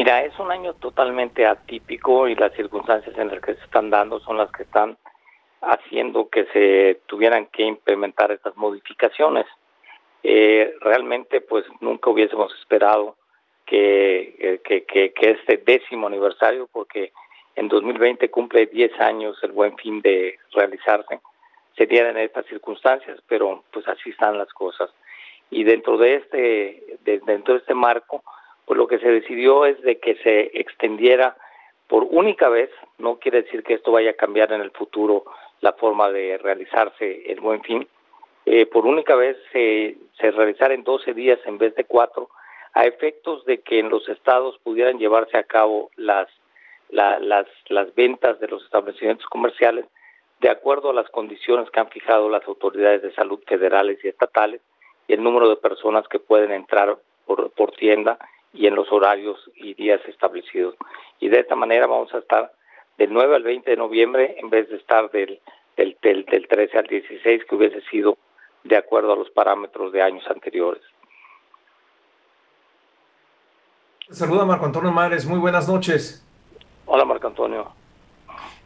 Mira, es un año totalmente atípico y las circunstancias en las que se están dando son las que están haciendo que se tuvieran que implementar estas modificaciones. Eh, realmente, pues nunca hubiésemos esperado que, eh, que, que, que, este décimo aniversario, porque en 2020 cumple 10 años el buen fin de realizarse, se dieran estas circunstancias, pero pues así están las cosas. Y dentro de este, de, dentro de este marco, pues lo que se decidió es de que se extendiera por única vez, no quiere decir que esto vaya a cambiar en el futuro la forma de realizarse el buen fin, eh, por única vez se, se realizara en 12 días en vez de 4, a efectos de que en los estados pudieran llevarse a cabo las, ventas de los establecimientos comerciales de acuerdo a las condiciones que han fijado las autoridades de salud federales y estatales y el número de personas que pueden entrar por tienda y en los horarios y días establecidos. Y de esta manera vamos a estar del 9 al 20 de noviembre en vez de estar del, del, del, 13 al 16 que hubiese sido de acuerdo a los parámetros de años anteriores. Saluda Marco Antonio Mares, muy buenas noches. Hola Marco Antonio.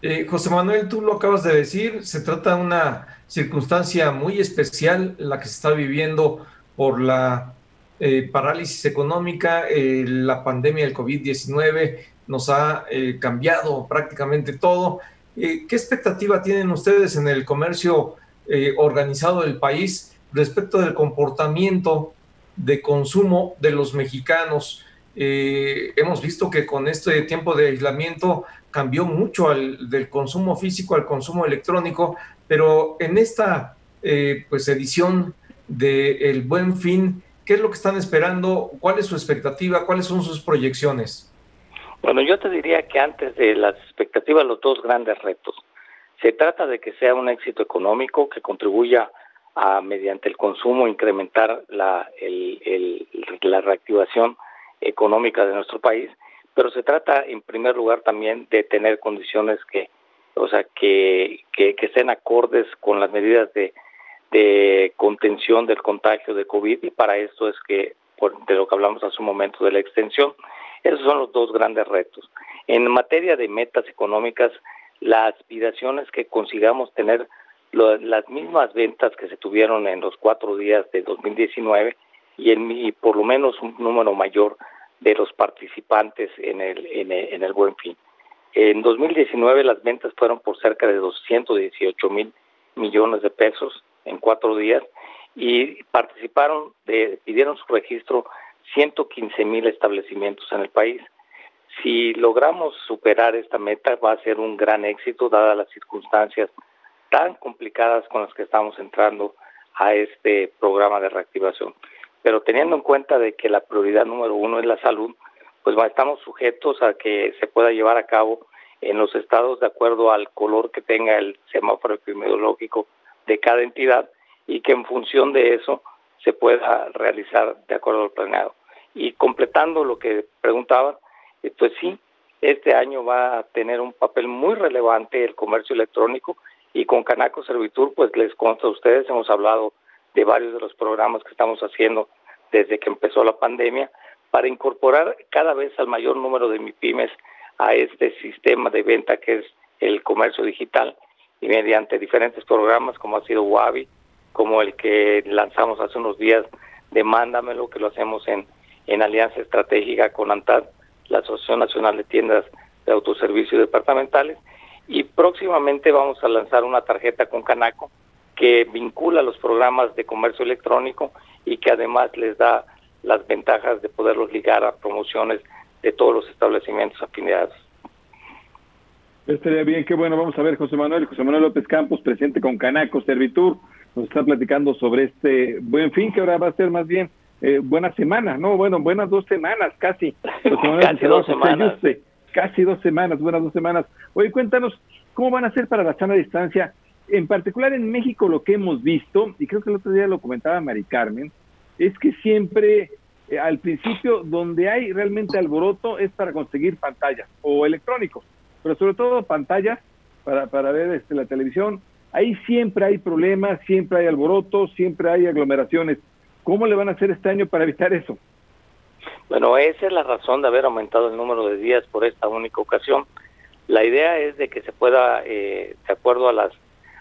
Eh, José Manuel, tú lo acabas de decir, se trata de una circunstancia muy especial la que se está viviendo por la eh, parálisis económica, eh, la pandemia del COVID-19 nos ha eh, cambiado prácticamente todo. ¿Qué expectativa tienen ustedes en el comercio organizado del país respecto del comportamiento de consumo de los mexicanos? hemos visto que con este tiempo de aislamiento cambió mucho al, del consumo físico al consumo electrónico, pero en esta pues edición de El Buen Fin, ¿Qué es lo que están esperando? ¿Cuál es su expectativa? ¿Cuáles son sus proyecciones? Bueno, yo te diría que antes de las expectativas, los dos grandes retos. Se trata de que sea un éxito económico que contribuya a, mediante el consumo, incrementar la, el, la reactivación económica de nuestro país, pero se trata, en primer lugar, también de tener condiciones que, o sea, que, que, que estén acordes con las medidas de de contención del contagio de COVID y para esto es que, de lo que hablamos hace un momento de la extensión, esos son los dos grandes retos. En materia de metas económicas, la aspiración es que consigamos tener las mismas ventas que se tuvieron en los cuatro días de 2019 y, en, y por lo menos un número mayor de los participantes en el, en el, en el Buen Fin. En 2019 las ventas fueron por cerca de 218 mil millones de pesos en cuatro días y participaron, de, pidieron su registro 115 mil establecimientos en el país. Si logramos superar esta meta va a ser un gran éxito dadas las circunstancias tan complicadas con las que estamos entrando a este programa de reactivación. Pero teniendo en cuenta de que la prioridad número uno es la salud, pues estamos sujetos a que se pueda llevar a cabo en los estados de acuerdo al color que tenga el semáforo epidemiológico de cada entidad y que en función de eso se pueda realizar de acuerdo al planeado. Y completando lo que preguntaban, eh, pues sí, este año va a tener un papel muy relevante el comercio electrónico y con Canaco Servitur, pues les consta a ustedes, hemos hablado de varios de los programas que estamos haciendo desde que empezó la pandemia para incorporar cada vez al mayor número de MIPIMES a este sistema de venta que es el comercio digital y mediante diferentes programas como ha sido Wabi, como el que lanzamos hace unos días de Mándamelo, que lo hacemos en, en alianza estratégica con ANTAD, la Asociación Nacional de Tiendas de Autoservicios Departamentales, y próximamente vamos a lanzar una tarjeta con Canaco que vincula los programas de comercio electrónico y que además les da las ventajas de poderlos ligar a promociones de todos los establecimientos afiliados. Estaría bien, qué bueno, vamos a ver José Manuel, José Manuel López Campos, presidente con Canaco Servitur, nos está platicando sobre este buen fin que ahora va a ser más bien eh, buena semana, no, bueno, buenas dos semanas casi. [laughs] casi dos semanas. casi dos semanas, buenas dos semanas. Oye, cuéntanos, ¿cómo van a ser para la sana distancia? En particular en México lo que hemos visto, y creo que el otro día lo comentaba Mari Carmen, es que siempre eh, al principio donde hay realmente alboroto es para conseguir pantallas o electrónicos, pero sobre todo pantallas para, para ver este, la televisión. Ahí siempre hay problemas, siempre hay alboroto, siempre hay aglomeraciones. ¿Cómo le van a hacer este año para evitar eso? Bueno, esa es la razón de haber aumentado el número de días por esta única ocasión. La idea es de que se pueda, eh, de acuerdo a las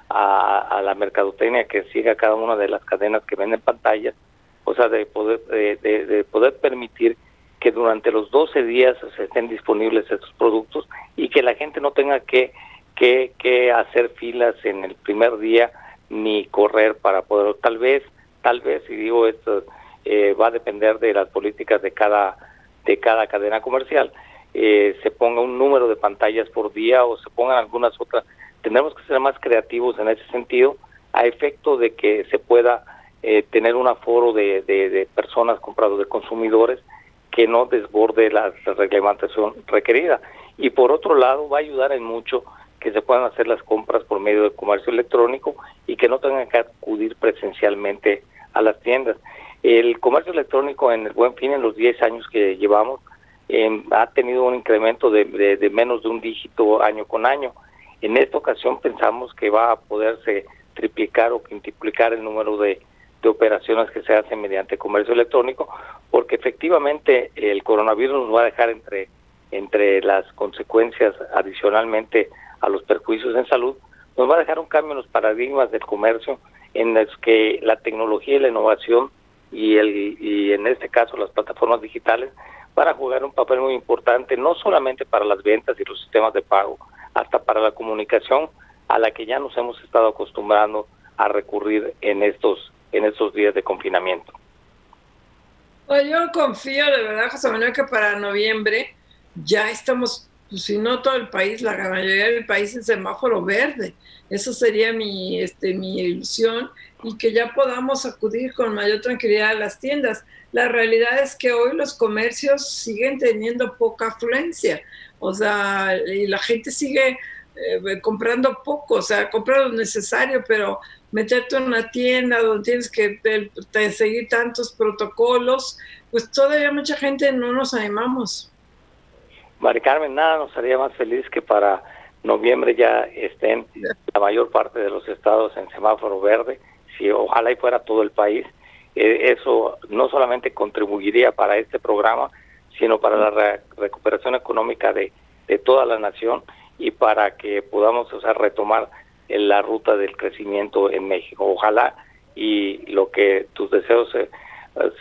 a, la mercadotecnia que siga cada una de las cadenas que venden pantallas, o sea, de poder de, poder permitir que durante los 12 días estén disponibles estos productos y que la gente no tenga que, que, que hacer filas en el primer día ni correr para poder, tal vez tal vez, y digo esto, eh, va a depender de las políticas de cada, de cada cadena comercial, eh, se ponga un número de pantallas por día o se pongan algunas otras. Tendremos que ser más creativos en ese sentido, a efecto de que se pueda eh, tener un aforo de, de, personas compradas, de consumidores, que no desborde la reglamentación requerida. Y por otro lado, va a ayudar en mucho que se puedan hacer las compras por medio del comercio electrónico y que no tengan que acudir presencialmente a las tiendas. El comercio electrónico en el Buen Fin, en los 10 años que llevamos, em, ha tenido un incremento de, de, menos de un dígito año con año. En esta ocasión pensamos que va a poderse triplicar o quintuplicar el número de, de operaciones que se hacen mediante comercio electrónico, porque efectivamente el coronavirus nos va a dejar entre, entre las consecuencias adicionalmente a los perjuicios en salud, nos va a dejar un cambio en los paradigmas del comercio en los que la tecnología y la innovación y, el, y en este caso las plataformas digitales van a jugar un papel muy importante, no solamente para las ventas y los sistemas de pago, hasta para la comunicación a la que ya nos hemos estado acostumbrando a recurrir en estos, en estos días de confinamiento. Pues yo confío de verdad, José Manuel, que para noviembre ya estamos pues, si no todo el país, la mayoría del país en semáforo verde. Eso sería mi, este, mi ilusión y que ya podamos acudir con mayor tranquilidad a las tiendas. La realidad es que hoy los comercios siguen teniendo poca afluencia, o sea, y la gente sigue eh, comprando poco, o sea, comprar lo necesario, pero meterte en una tienda donde tienes que seguir tantos protocolos, pues todavía mucha gente no nos animamos. Mari Carmen, nada nos haría más feliz que para noviembre ya estén la mayor parte de los estados en semáforo verde, si ojalá y fuera todo el país. Eh, eso no solamente contribuiría para este programa, sino para la recuperación económica de, de, toda la nación y para que podamos o sea, retomar la ruta del crecimiento en México. Ojalá y lo que tus deseos eh,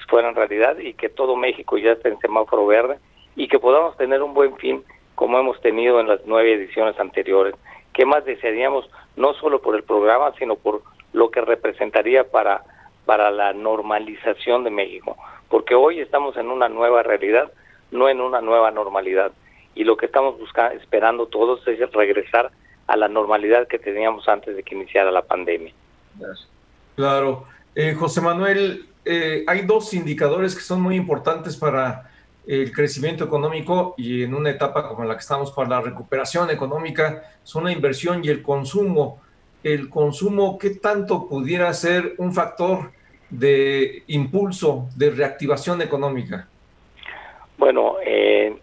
fueran realidad y que todo México ya esté en semáforo verde y que podamos tener un buen fin como hemos tenido en las nueve ediciones anteriores. ¿Qué más desearíamos? No solo por el programa, sino por lo que representaría para, para la normalización de México. Porque hoy estamos en una nueva realidad, no en una nueva normalidad. Y lo que estamos buscando, esperando todos es regresar a la normalidad que teníamos antes de que iniciara la pandemia. Claro. Eh, José Manuel, eh, hay dos indicadores que son muy importantes para el crecimiento económico y en una etapa como la que estamos para la recuperación económica son la inversión y el consumo. El consumo, ¿qué tanto pudiera ser un factor de impulso, de reactivación económica? Bueno, eh,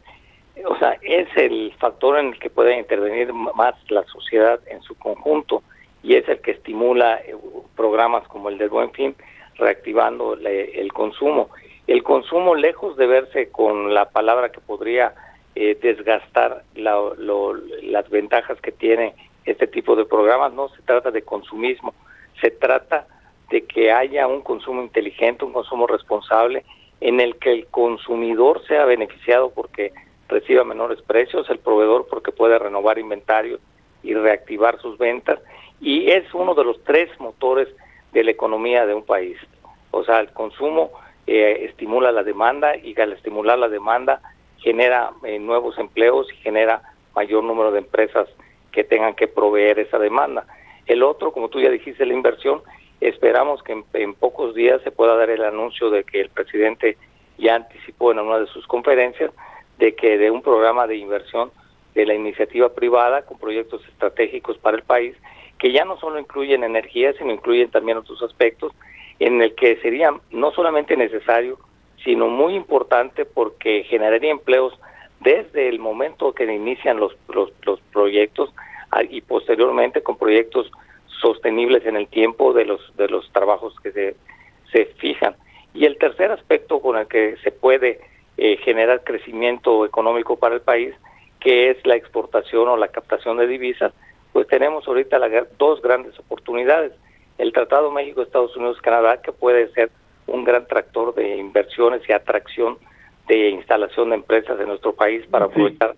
o sea, es el factor en el que puede intervenir más la sociedad en su conjunto y es el que estimula eh, programas como el del Buen Fin, reactivando el consumo. El consumo, lejos de verse con la palabra que podría eh, desgastar las ventajas que tiene este tipo de programas, no se trata de consumismo, se trata de que haya un consumo inteligente, un consumo responsable, en el que el consumidor sea beneficiado porque reciba menores precios, el proveedor porque puede renovar inventario y reactivar sus ventas, y es uno de los tres motores de la economía de un país. O sea, el consumo eh, estimula la demanda y al estimular la demanda genera eh, nuevos empleos y genera mayor número de empresas que tengan que proveer esa demanda. El otro, como tú ya dijiste, la inversión, esperamos que en, pocos días se pueda dar el anuncio de que el presidente ya anticipó en una de sus conferencias de que de un programa de inversión de la iniciativa privada con proyectos estratégicos para el país que ya no solo incluyen energía, sino incluyen también otros aspectos en el que sería no solamente necesario, sino muy importante porque generaría empleos desde el momento que inician los, los, los proyectos y posteriormente con proyectos sostenibles en el tiempo de los de los trabajos que se, se fijan. Y el tercer aspecto con el que se puede eh, generar crecimiento económico para el país, que es la exportación o la captación de divisas, pues tenemos ahorita dos grandes oportunidades. El Tratado México-Estados Unidos-Canadá, que puede ser un gran tractor de inversiones y atracción de instalación de empresas en nuestro país para aprovechar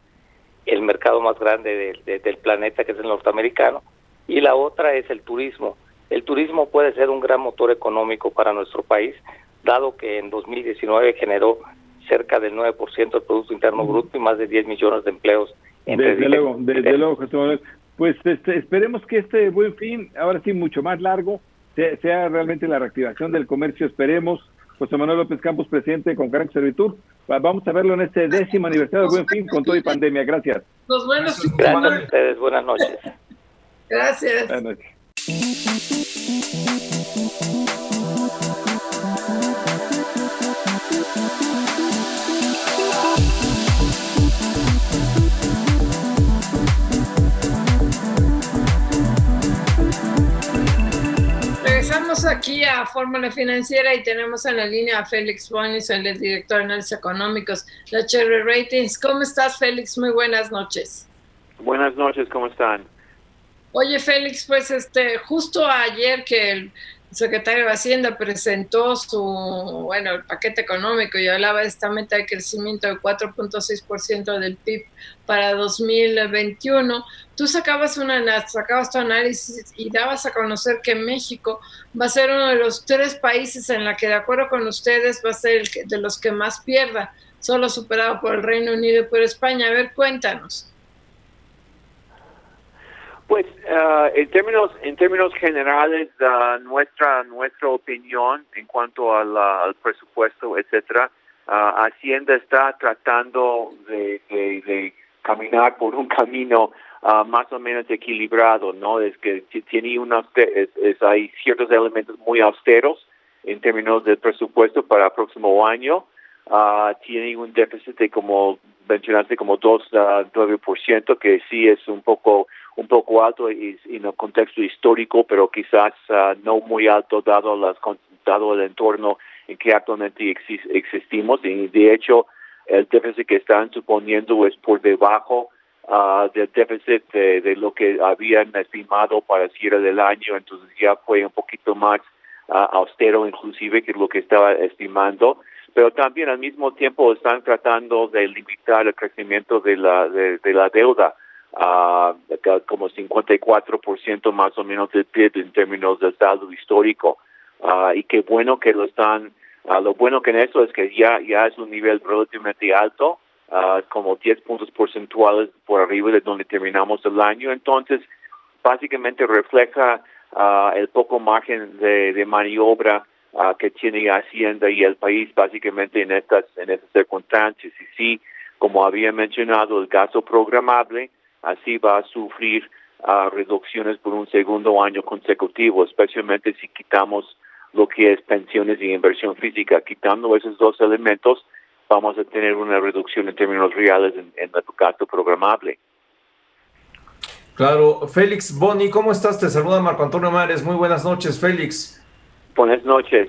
el mercado más grande del planeta, que es el norteamericano, y la otra es el turismo. El turismo puede ser un gran motor económico para nuestro país, dado que en 2019 generó cerca del 9% del Producto Interno Bruto y más de 10 millones de empleos. Desde luego, desde luego, José Manuel. Pues este, esperemos que este buen fin, ahora sí mucho más largo, sea, realmente la reactivación del comercio, esperemos. José Manuel López Campos, presidente con Carácter Servitur. Vamos a verlo en este décimo aniversario del Buen Fin con todo y pandemia. Gracias. Los buenos Gracias a ustedes. Buenas noches. Gracias. Buenas noches. Regresamos aquí a Fórmula Financiera y tenemos en la línea a Félix Bonis, el director de análisis económicos de Cherry Ratings. ¿Cómo estás, Félix? Muy buenas noches. Buenas noches, ¿cómo están? Oye, Félix, pues este, justo ayer que el secretario de Hacienda presentó su, bueno, el paquete económico y hablaba de esta meta de crecimiento de 4.6% del PIB para 2021, tú sacabas, una, sacabas tu análisis y dabas a conocer que México va a ser uno de los tres países en la que, de acuerdo con ustedes, va a ser el de los que más pierda, solo superado por el Reino Unido y por España. A ver, cuéntanos. Pues uh, en términos en términos generales nuestra nuestra opinión en cuanto al presupuesto etcétera uh, Hacienda está tratando de, caminar por un camino más o menos equilibrado no es que tiene unos es, hay ciertos elementos muy austeros en términos del presupuesto para el próximo año. Tiene un déficit de como mencionaste como 2,9% que sí es un poco un poco alto y, en el contexto histórico, pero quizás ah, no muy alto dado, las, dado el entorno en que actualmente existimos. Y de hecho, el déficit que están suponiendo es por debajo uh, del déficit de, lo que habían estimado para cierre del año, entonces ya fue un poquito más uh, austero inclusive que lo que estaba estimando pero también al mismo tiempo están tratando de limitar el crecimiento de la de la deuda uh, como 54% más o menos del PIB en términos de saldo histórico. Uh, y qué bueno que lo están, uh, lo bueno que en eso es que ya, ya es un nivel relativamente alto, uh, como 10 puntos porcentuales por arriba de donde terminamos el año. Entonces, básicamente refleja el poco margen de, de maniobra que tiene Hacienda y el país básicamente en estas, en estas circunstancias. Y sí, como había mencionado, el gasto programable así va a sufrir uh, reducciones por un segundo año consecutivo, especialmente si quitamos lo que es pensiones y inversión física. Quitando esos dos elementos, vamos a tener una reducción en términos reales en, el gasto programable. Claro, Félix Boni, ¿cómo estás? Te saluda Marco Antonio Mares. Muy buenas noches, Félix. Buenas noches.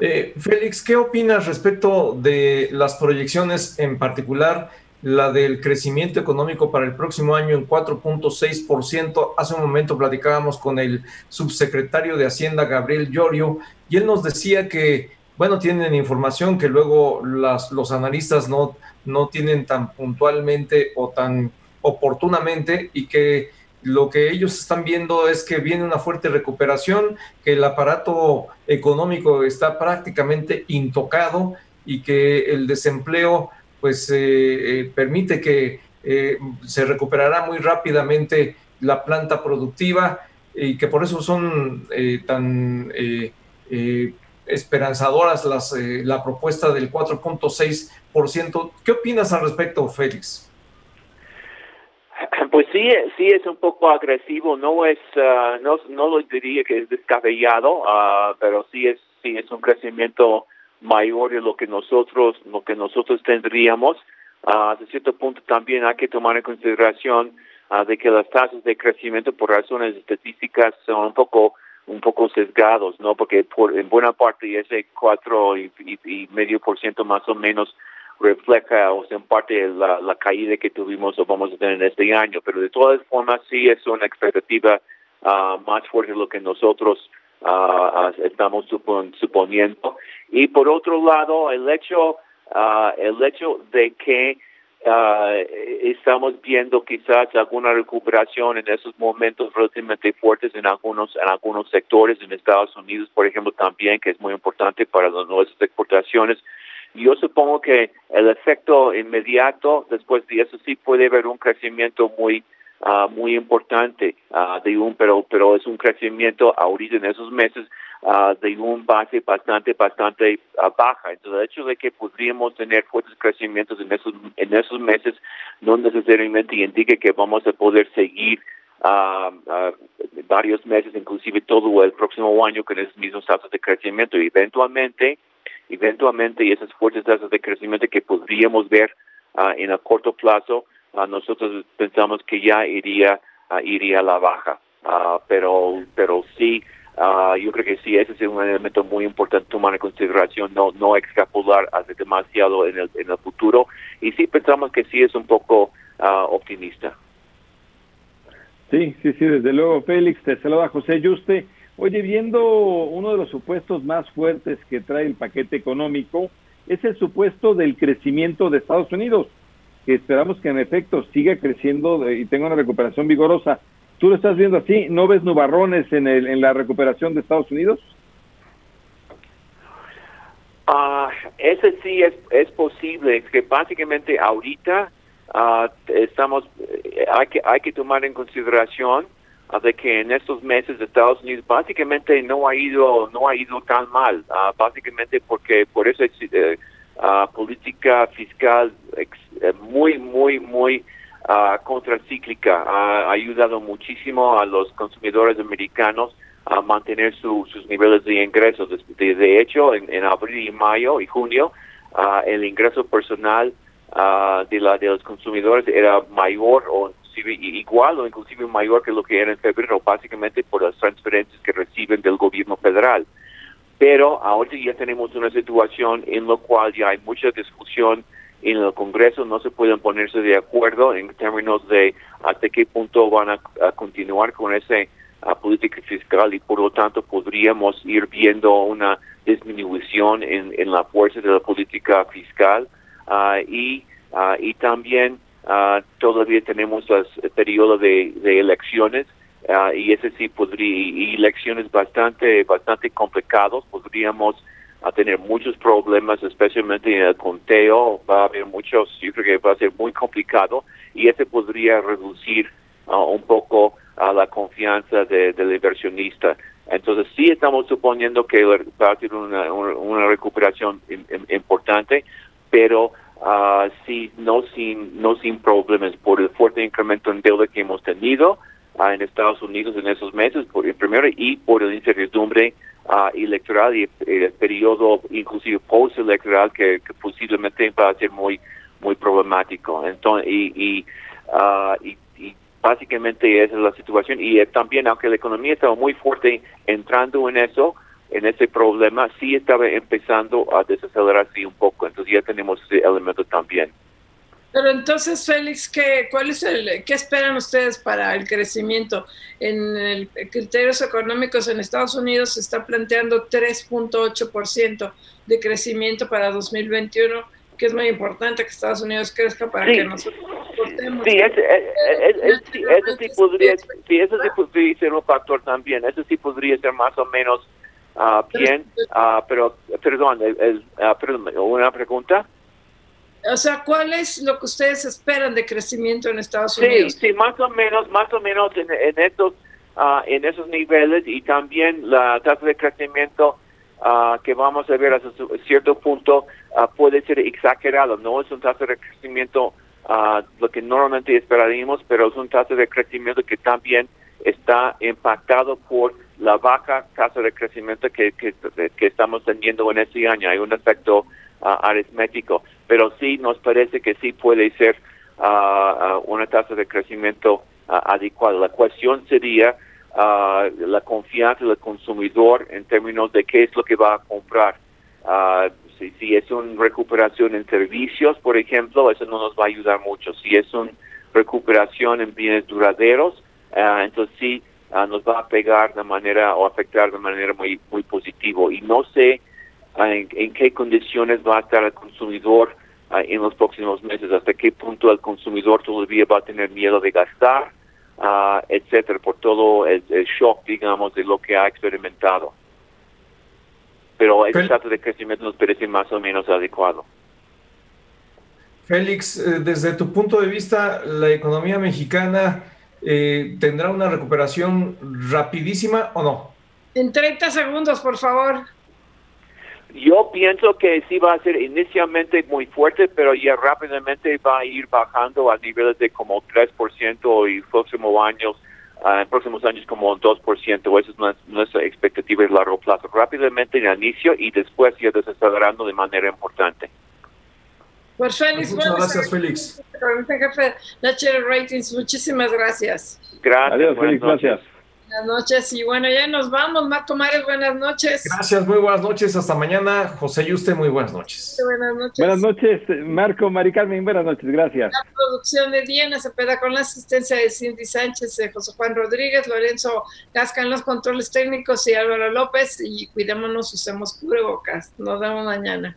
Eh, Félix, ¿qué opinas respecto de las proyecciones en particular la del crecimiento económico para el próximo año en 4.6%. Hace un momento platicábamos con el subsecretario de Hacienda, Gabriel Llorio, y él nos decía que, bueno, tienen información que luego las, los analistas no, no tienen tan puntualmente o tan oportunamente y que lo que ellos están viendo es que viene una fuerte recuperación, que el aparato económico está prácticamente intocado y que el desempleo pues eh, eh, permite que eh, se recuperará muy rápidamente la planta productiva y que por eso son eh, tan esperanzadoras las, la propuesta del 4.6%. ¿Qué opinas al respecto, Félix? [clears throat] Pues sí, sí es un poco agresivo, no es, uh, no, no lo diría que es descabellado, uh, pero sí es, sí es un crecimiento mayor de lo que nosotros, lo que nosotros tendríamos. Uh, cierto punto también hay que tomar en consideración de que las tasas de crecimiento por razones estadísticas son un poco un poco sesgados, ¿no? Porque por, en buena parte ese cuatro y, y medio por ciento más o menos refleja o sea, en parte la, la caída que tuvimos o vamos a tener este año, pero de todas formas sí es una expectativa uh, más fuerte de lo que nosotros uh, estamos suponiendo. Y por otro lado, el hecho, uh, el hecho de que estamos viendo quizás alguna recuperación en esos momentos relativamente fuertes en algunos en algunos sectores en Estados Unidos, por ejemplo, también que es muy importante para las nuestras exportaciones. Yo supongo que el efecto inmediato después de eso sí puede haber un crecimiento muy uh, muy importante uh, de un pero pero es un crecimiento ahorita en esos meses uh, de un base bastante bastante baja. Entonces el hecho de que podríamos tener fuertes crecimientos en esos en esos meses no necesariamente indica que vamos a poder seguir varios meses inclusive todo el próximo año con esos mismos tasas de crecimiento. Y eventualmente eventualmente y esas fuertes tasas de crecimiento que podríamos ver uh, en a corto plazo, uh, nosotros pensamos que ya iría uh, iría a la baja. pero pero sí, yo creo que sí, ese es un elemento muy importante tomar en consideración, no no extrapolar hacia demasiado en el, en el futuro. Y sí pensamos que sí es un poco optimista. Sí, sí, sí, desde luego, Félix. Te saluda José Yuste. Oye, viendo uno de los supuestos más fuertes que trae el paquete económico, es el supuesto del crecimiento de Estados Unidos, que esperamos que en efecto siga creciendo y tenga una recuperación vigorosa. ¿Tú lo estás viendo así? ¿No ves nubarrones en, el, en la recuperación de Estados Unidos? Ah, ese sí es, es posible, que básicamente ahorita uh, estamos, eh, hay que, hay que tomar en consideración de que en estos meses Estados Unidos básicamente no ha ido no ha ido tan mal uh, básicamente porque por esa uh, política fiscal eh, muy muy muy uh, contracíclica. Ha ayudado muchísimo a los consumidores americanos a mantener sus niveles de ingresos. De, hecho en, en, abril y mayo y junio el ingreso personal de la de los consumidores era mayor o igual o inclusive mayor que lo que era en febrero, básicamente por las transferencias que reciben del gobierno federal. Pero ahora ya tenemos una situación en la cual ya hay mucha discusión en el Congreso, no se pueden ponerse de acuerdo en términos de hasta qué punto van a, continuar con esa política fiscal y por lo tanto podríamos ir viendo una disminución en, en la fuerza de la política fiscal uh, y, uh, y también Uh, todavía tenemos el periodo de, elecciones uh, y ese sí podría y elecciones bastante bastante complicados podríamos uh, tener muchos problemas especialmente en el conteo va a haber muchos yo creo que va a ser muy complicado y ese podría reducir un poco a la confianza del inversionista. Entonces sí estamos suponiendo que va a ser una, una recuperación importante pero uh, sí, no sin, no sin problemas por el fuerte incremento en deuda que hemos tenido uh, en Estados Unidos en esos meses, por el primero, y por la incertidumbre uh, electoral y el, periodo inclusive post-electoral que, posiblemente va a ser muy muy problemático. Entonces, y, y, y, y básicamente esa es la situación. Y también, aunque la economía estaba muy fuerte entrando en eso, en ese problema sí estaba empezando a desacelerarse un poco, entonces ya tenemos ese elemento también. Pero entonces, Félix, ¿qué, cuál es el, ¿qué esperan ustedes para el crecimiento? En el criterios económicos en Estados Unidos se está planteando 3.8% de crecimiento para 2021, que es muy importante que Estados Unidos crezca para que nosotros portemos. Sí, ese, sí podría, sí, ese sí podría ser un factor también, ese sí podría ser más o menos Uh, bien, uh, pero perdón, el, uh, perdón, una pregunta. o sea, ¿cuál es lo que ustedes esperan de crecimiento en Estados Unidos? Sí, sí, más o menos, más o menos en, estos ah, en esos niveles y también la tasa de crecimiento uh, que vamos a ver hasta cierto punto puede ser exagerado. No es un tasa de crecimiento lo que normalmente esperaríamos, pero es un tasa de crecimiento que también está impactado por la baja tasa de crecimiento que, que, estamos teniendo en este año. Hay un efecto aritmético, pero sí nos parece que sí puede ser una tasa de crecimiento adecuada. La cuestión sería la confianza del consumidor en términos de qué es lo que va a comprar. si, si es una recuperación en servicios, por ejemplo, eso no nos va a ayudar mucho. Si es una recuperación en bienes duraderos, entonces sí nos va a pegar de manera o afectar de manera muy muy positivo. Y no sé en, qué condiciones va a estar el consumidor ah, en los próximos meses, hasta qué punto el consumidor todavía va a tener miedo de gastar, uh, etcétera, por todo el, shock, digamos, de lo que ha experimentado. Pero el dato de crecimiento nos parece más o menos adecuado. Félix, eh, desde tu punto de vista, la economía mexicana eh, tendrá una recuperación rapidísima o no? En 30 segundos, por favor. Yo pienso que sí va a ser inicialmente muy fuerte, pero ya rápidamente va a ir bajando a niveles de como 3% y próximos años, uh, en próximos años como 2%. Esa es nuestra expectativa a largo plazo. Rápidamente en el inicio y después ya desacelerando de manera importante. Pues Félix, Muchas gracias, Félix. Jefe Ratings, muchísimas gracias. Gracias. Adiós, Félix, gracias. Buenas noches y bueno, ya nos vamos. Marco Mares, buenas noches. Gracias, muy buenas noches. Hasta mañana. José Yuste, muy buenas noches. Buenas noches. Buenas noches, Marco, Mari Carmen, buenas noches, gracias. La producción de Diana Cepeda con la asistencia de Cindy Sánchez, José Juan Rodríguez, Lorenzo Casca en los controles técnicos y Álvaro López. Y cuidémonos, usemos cubrebocas. Nos vemos mañana.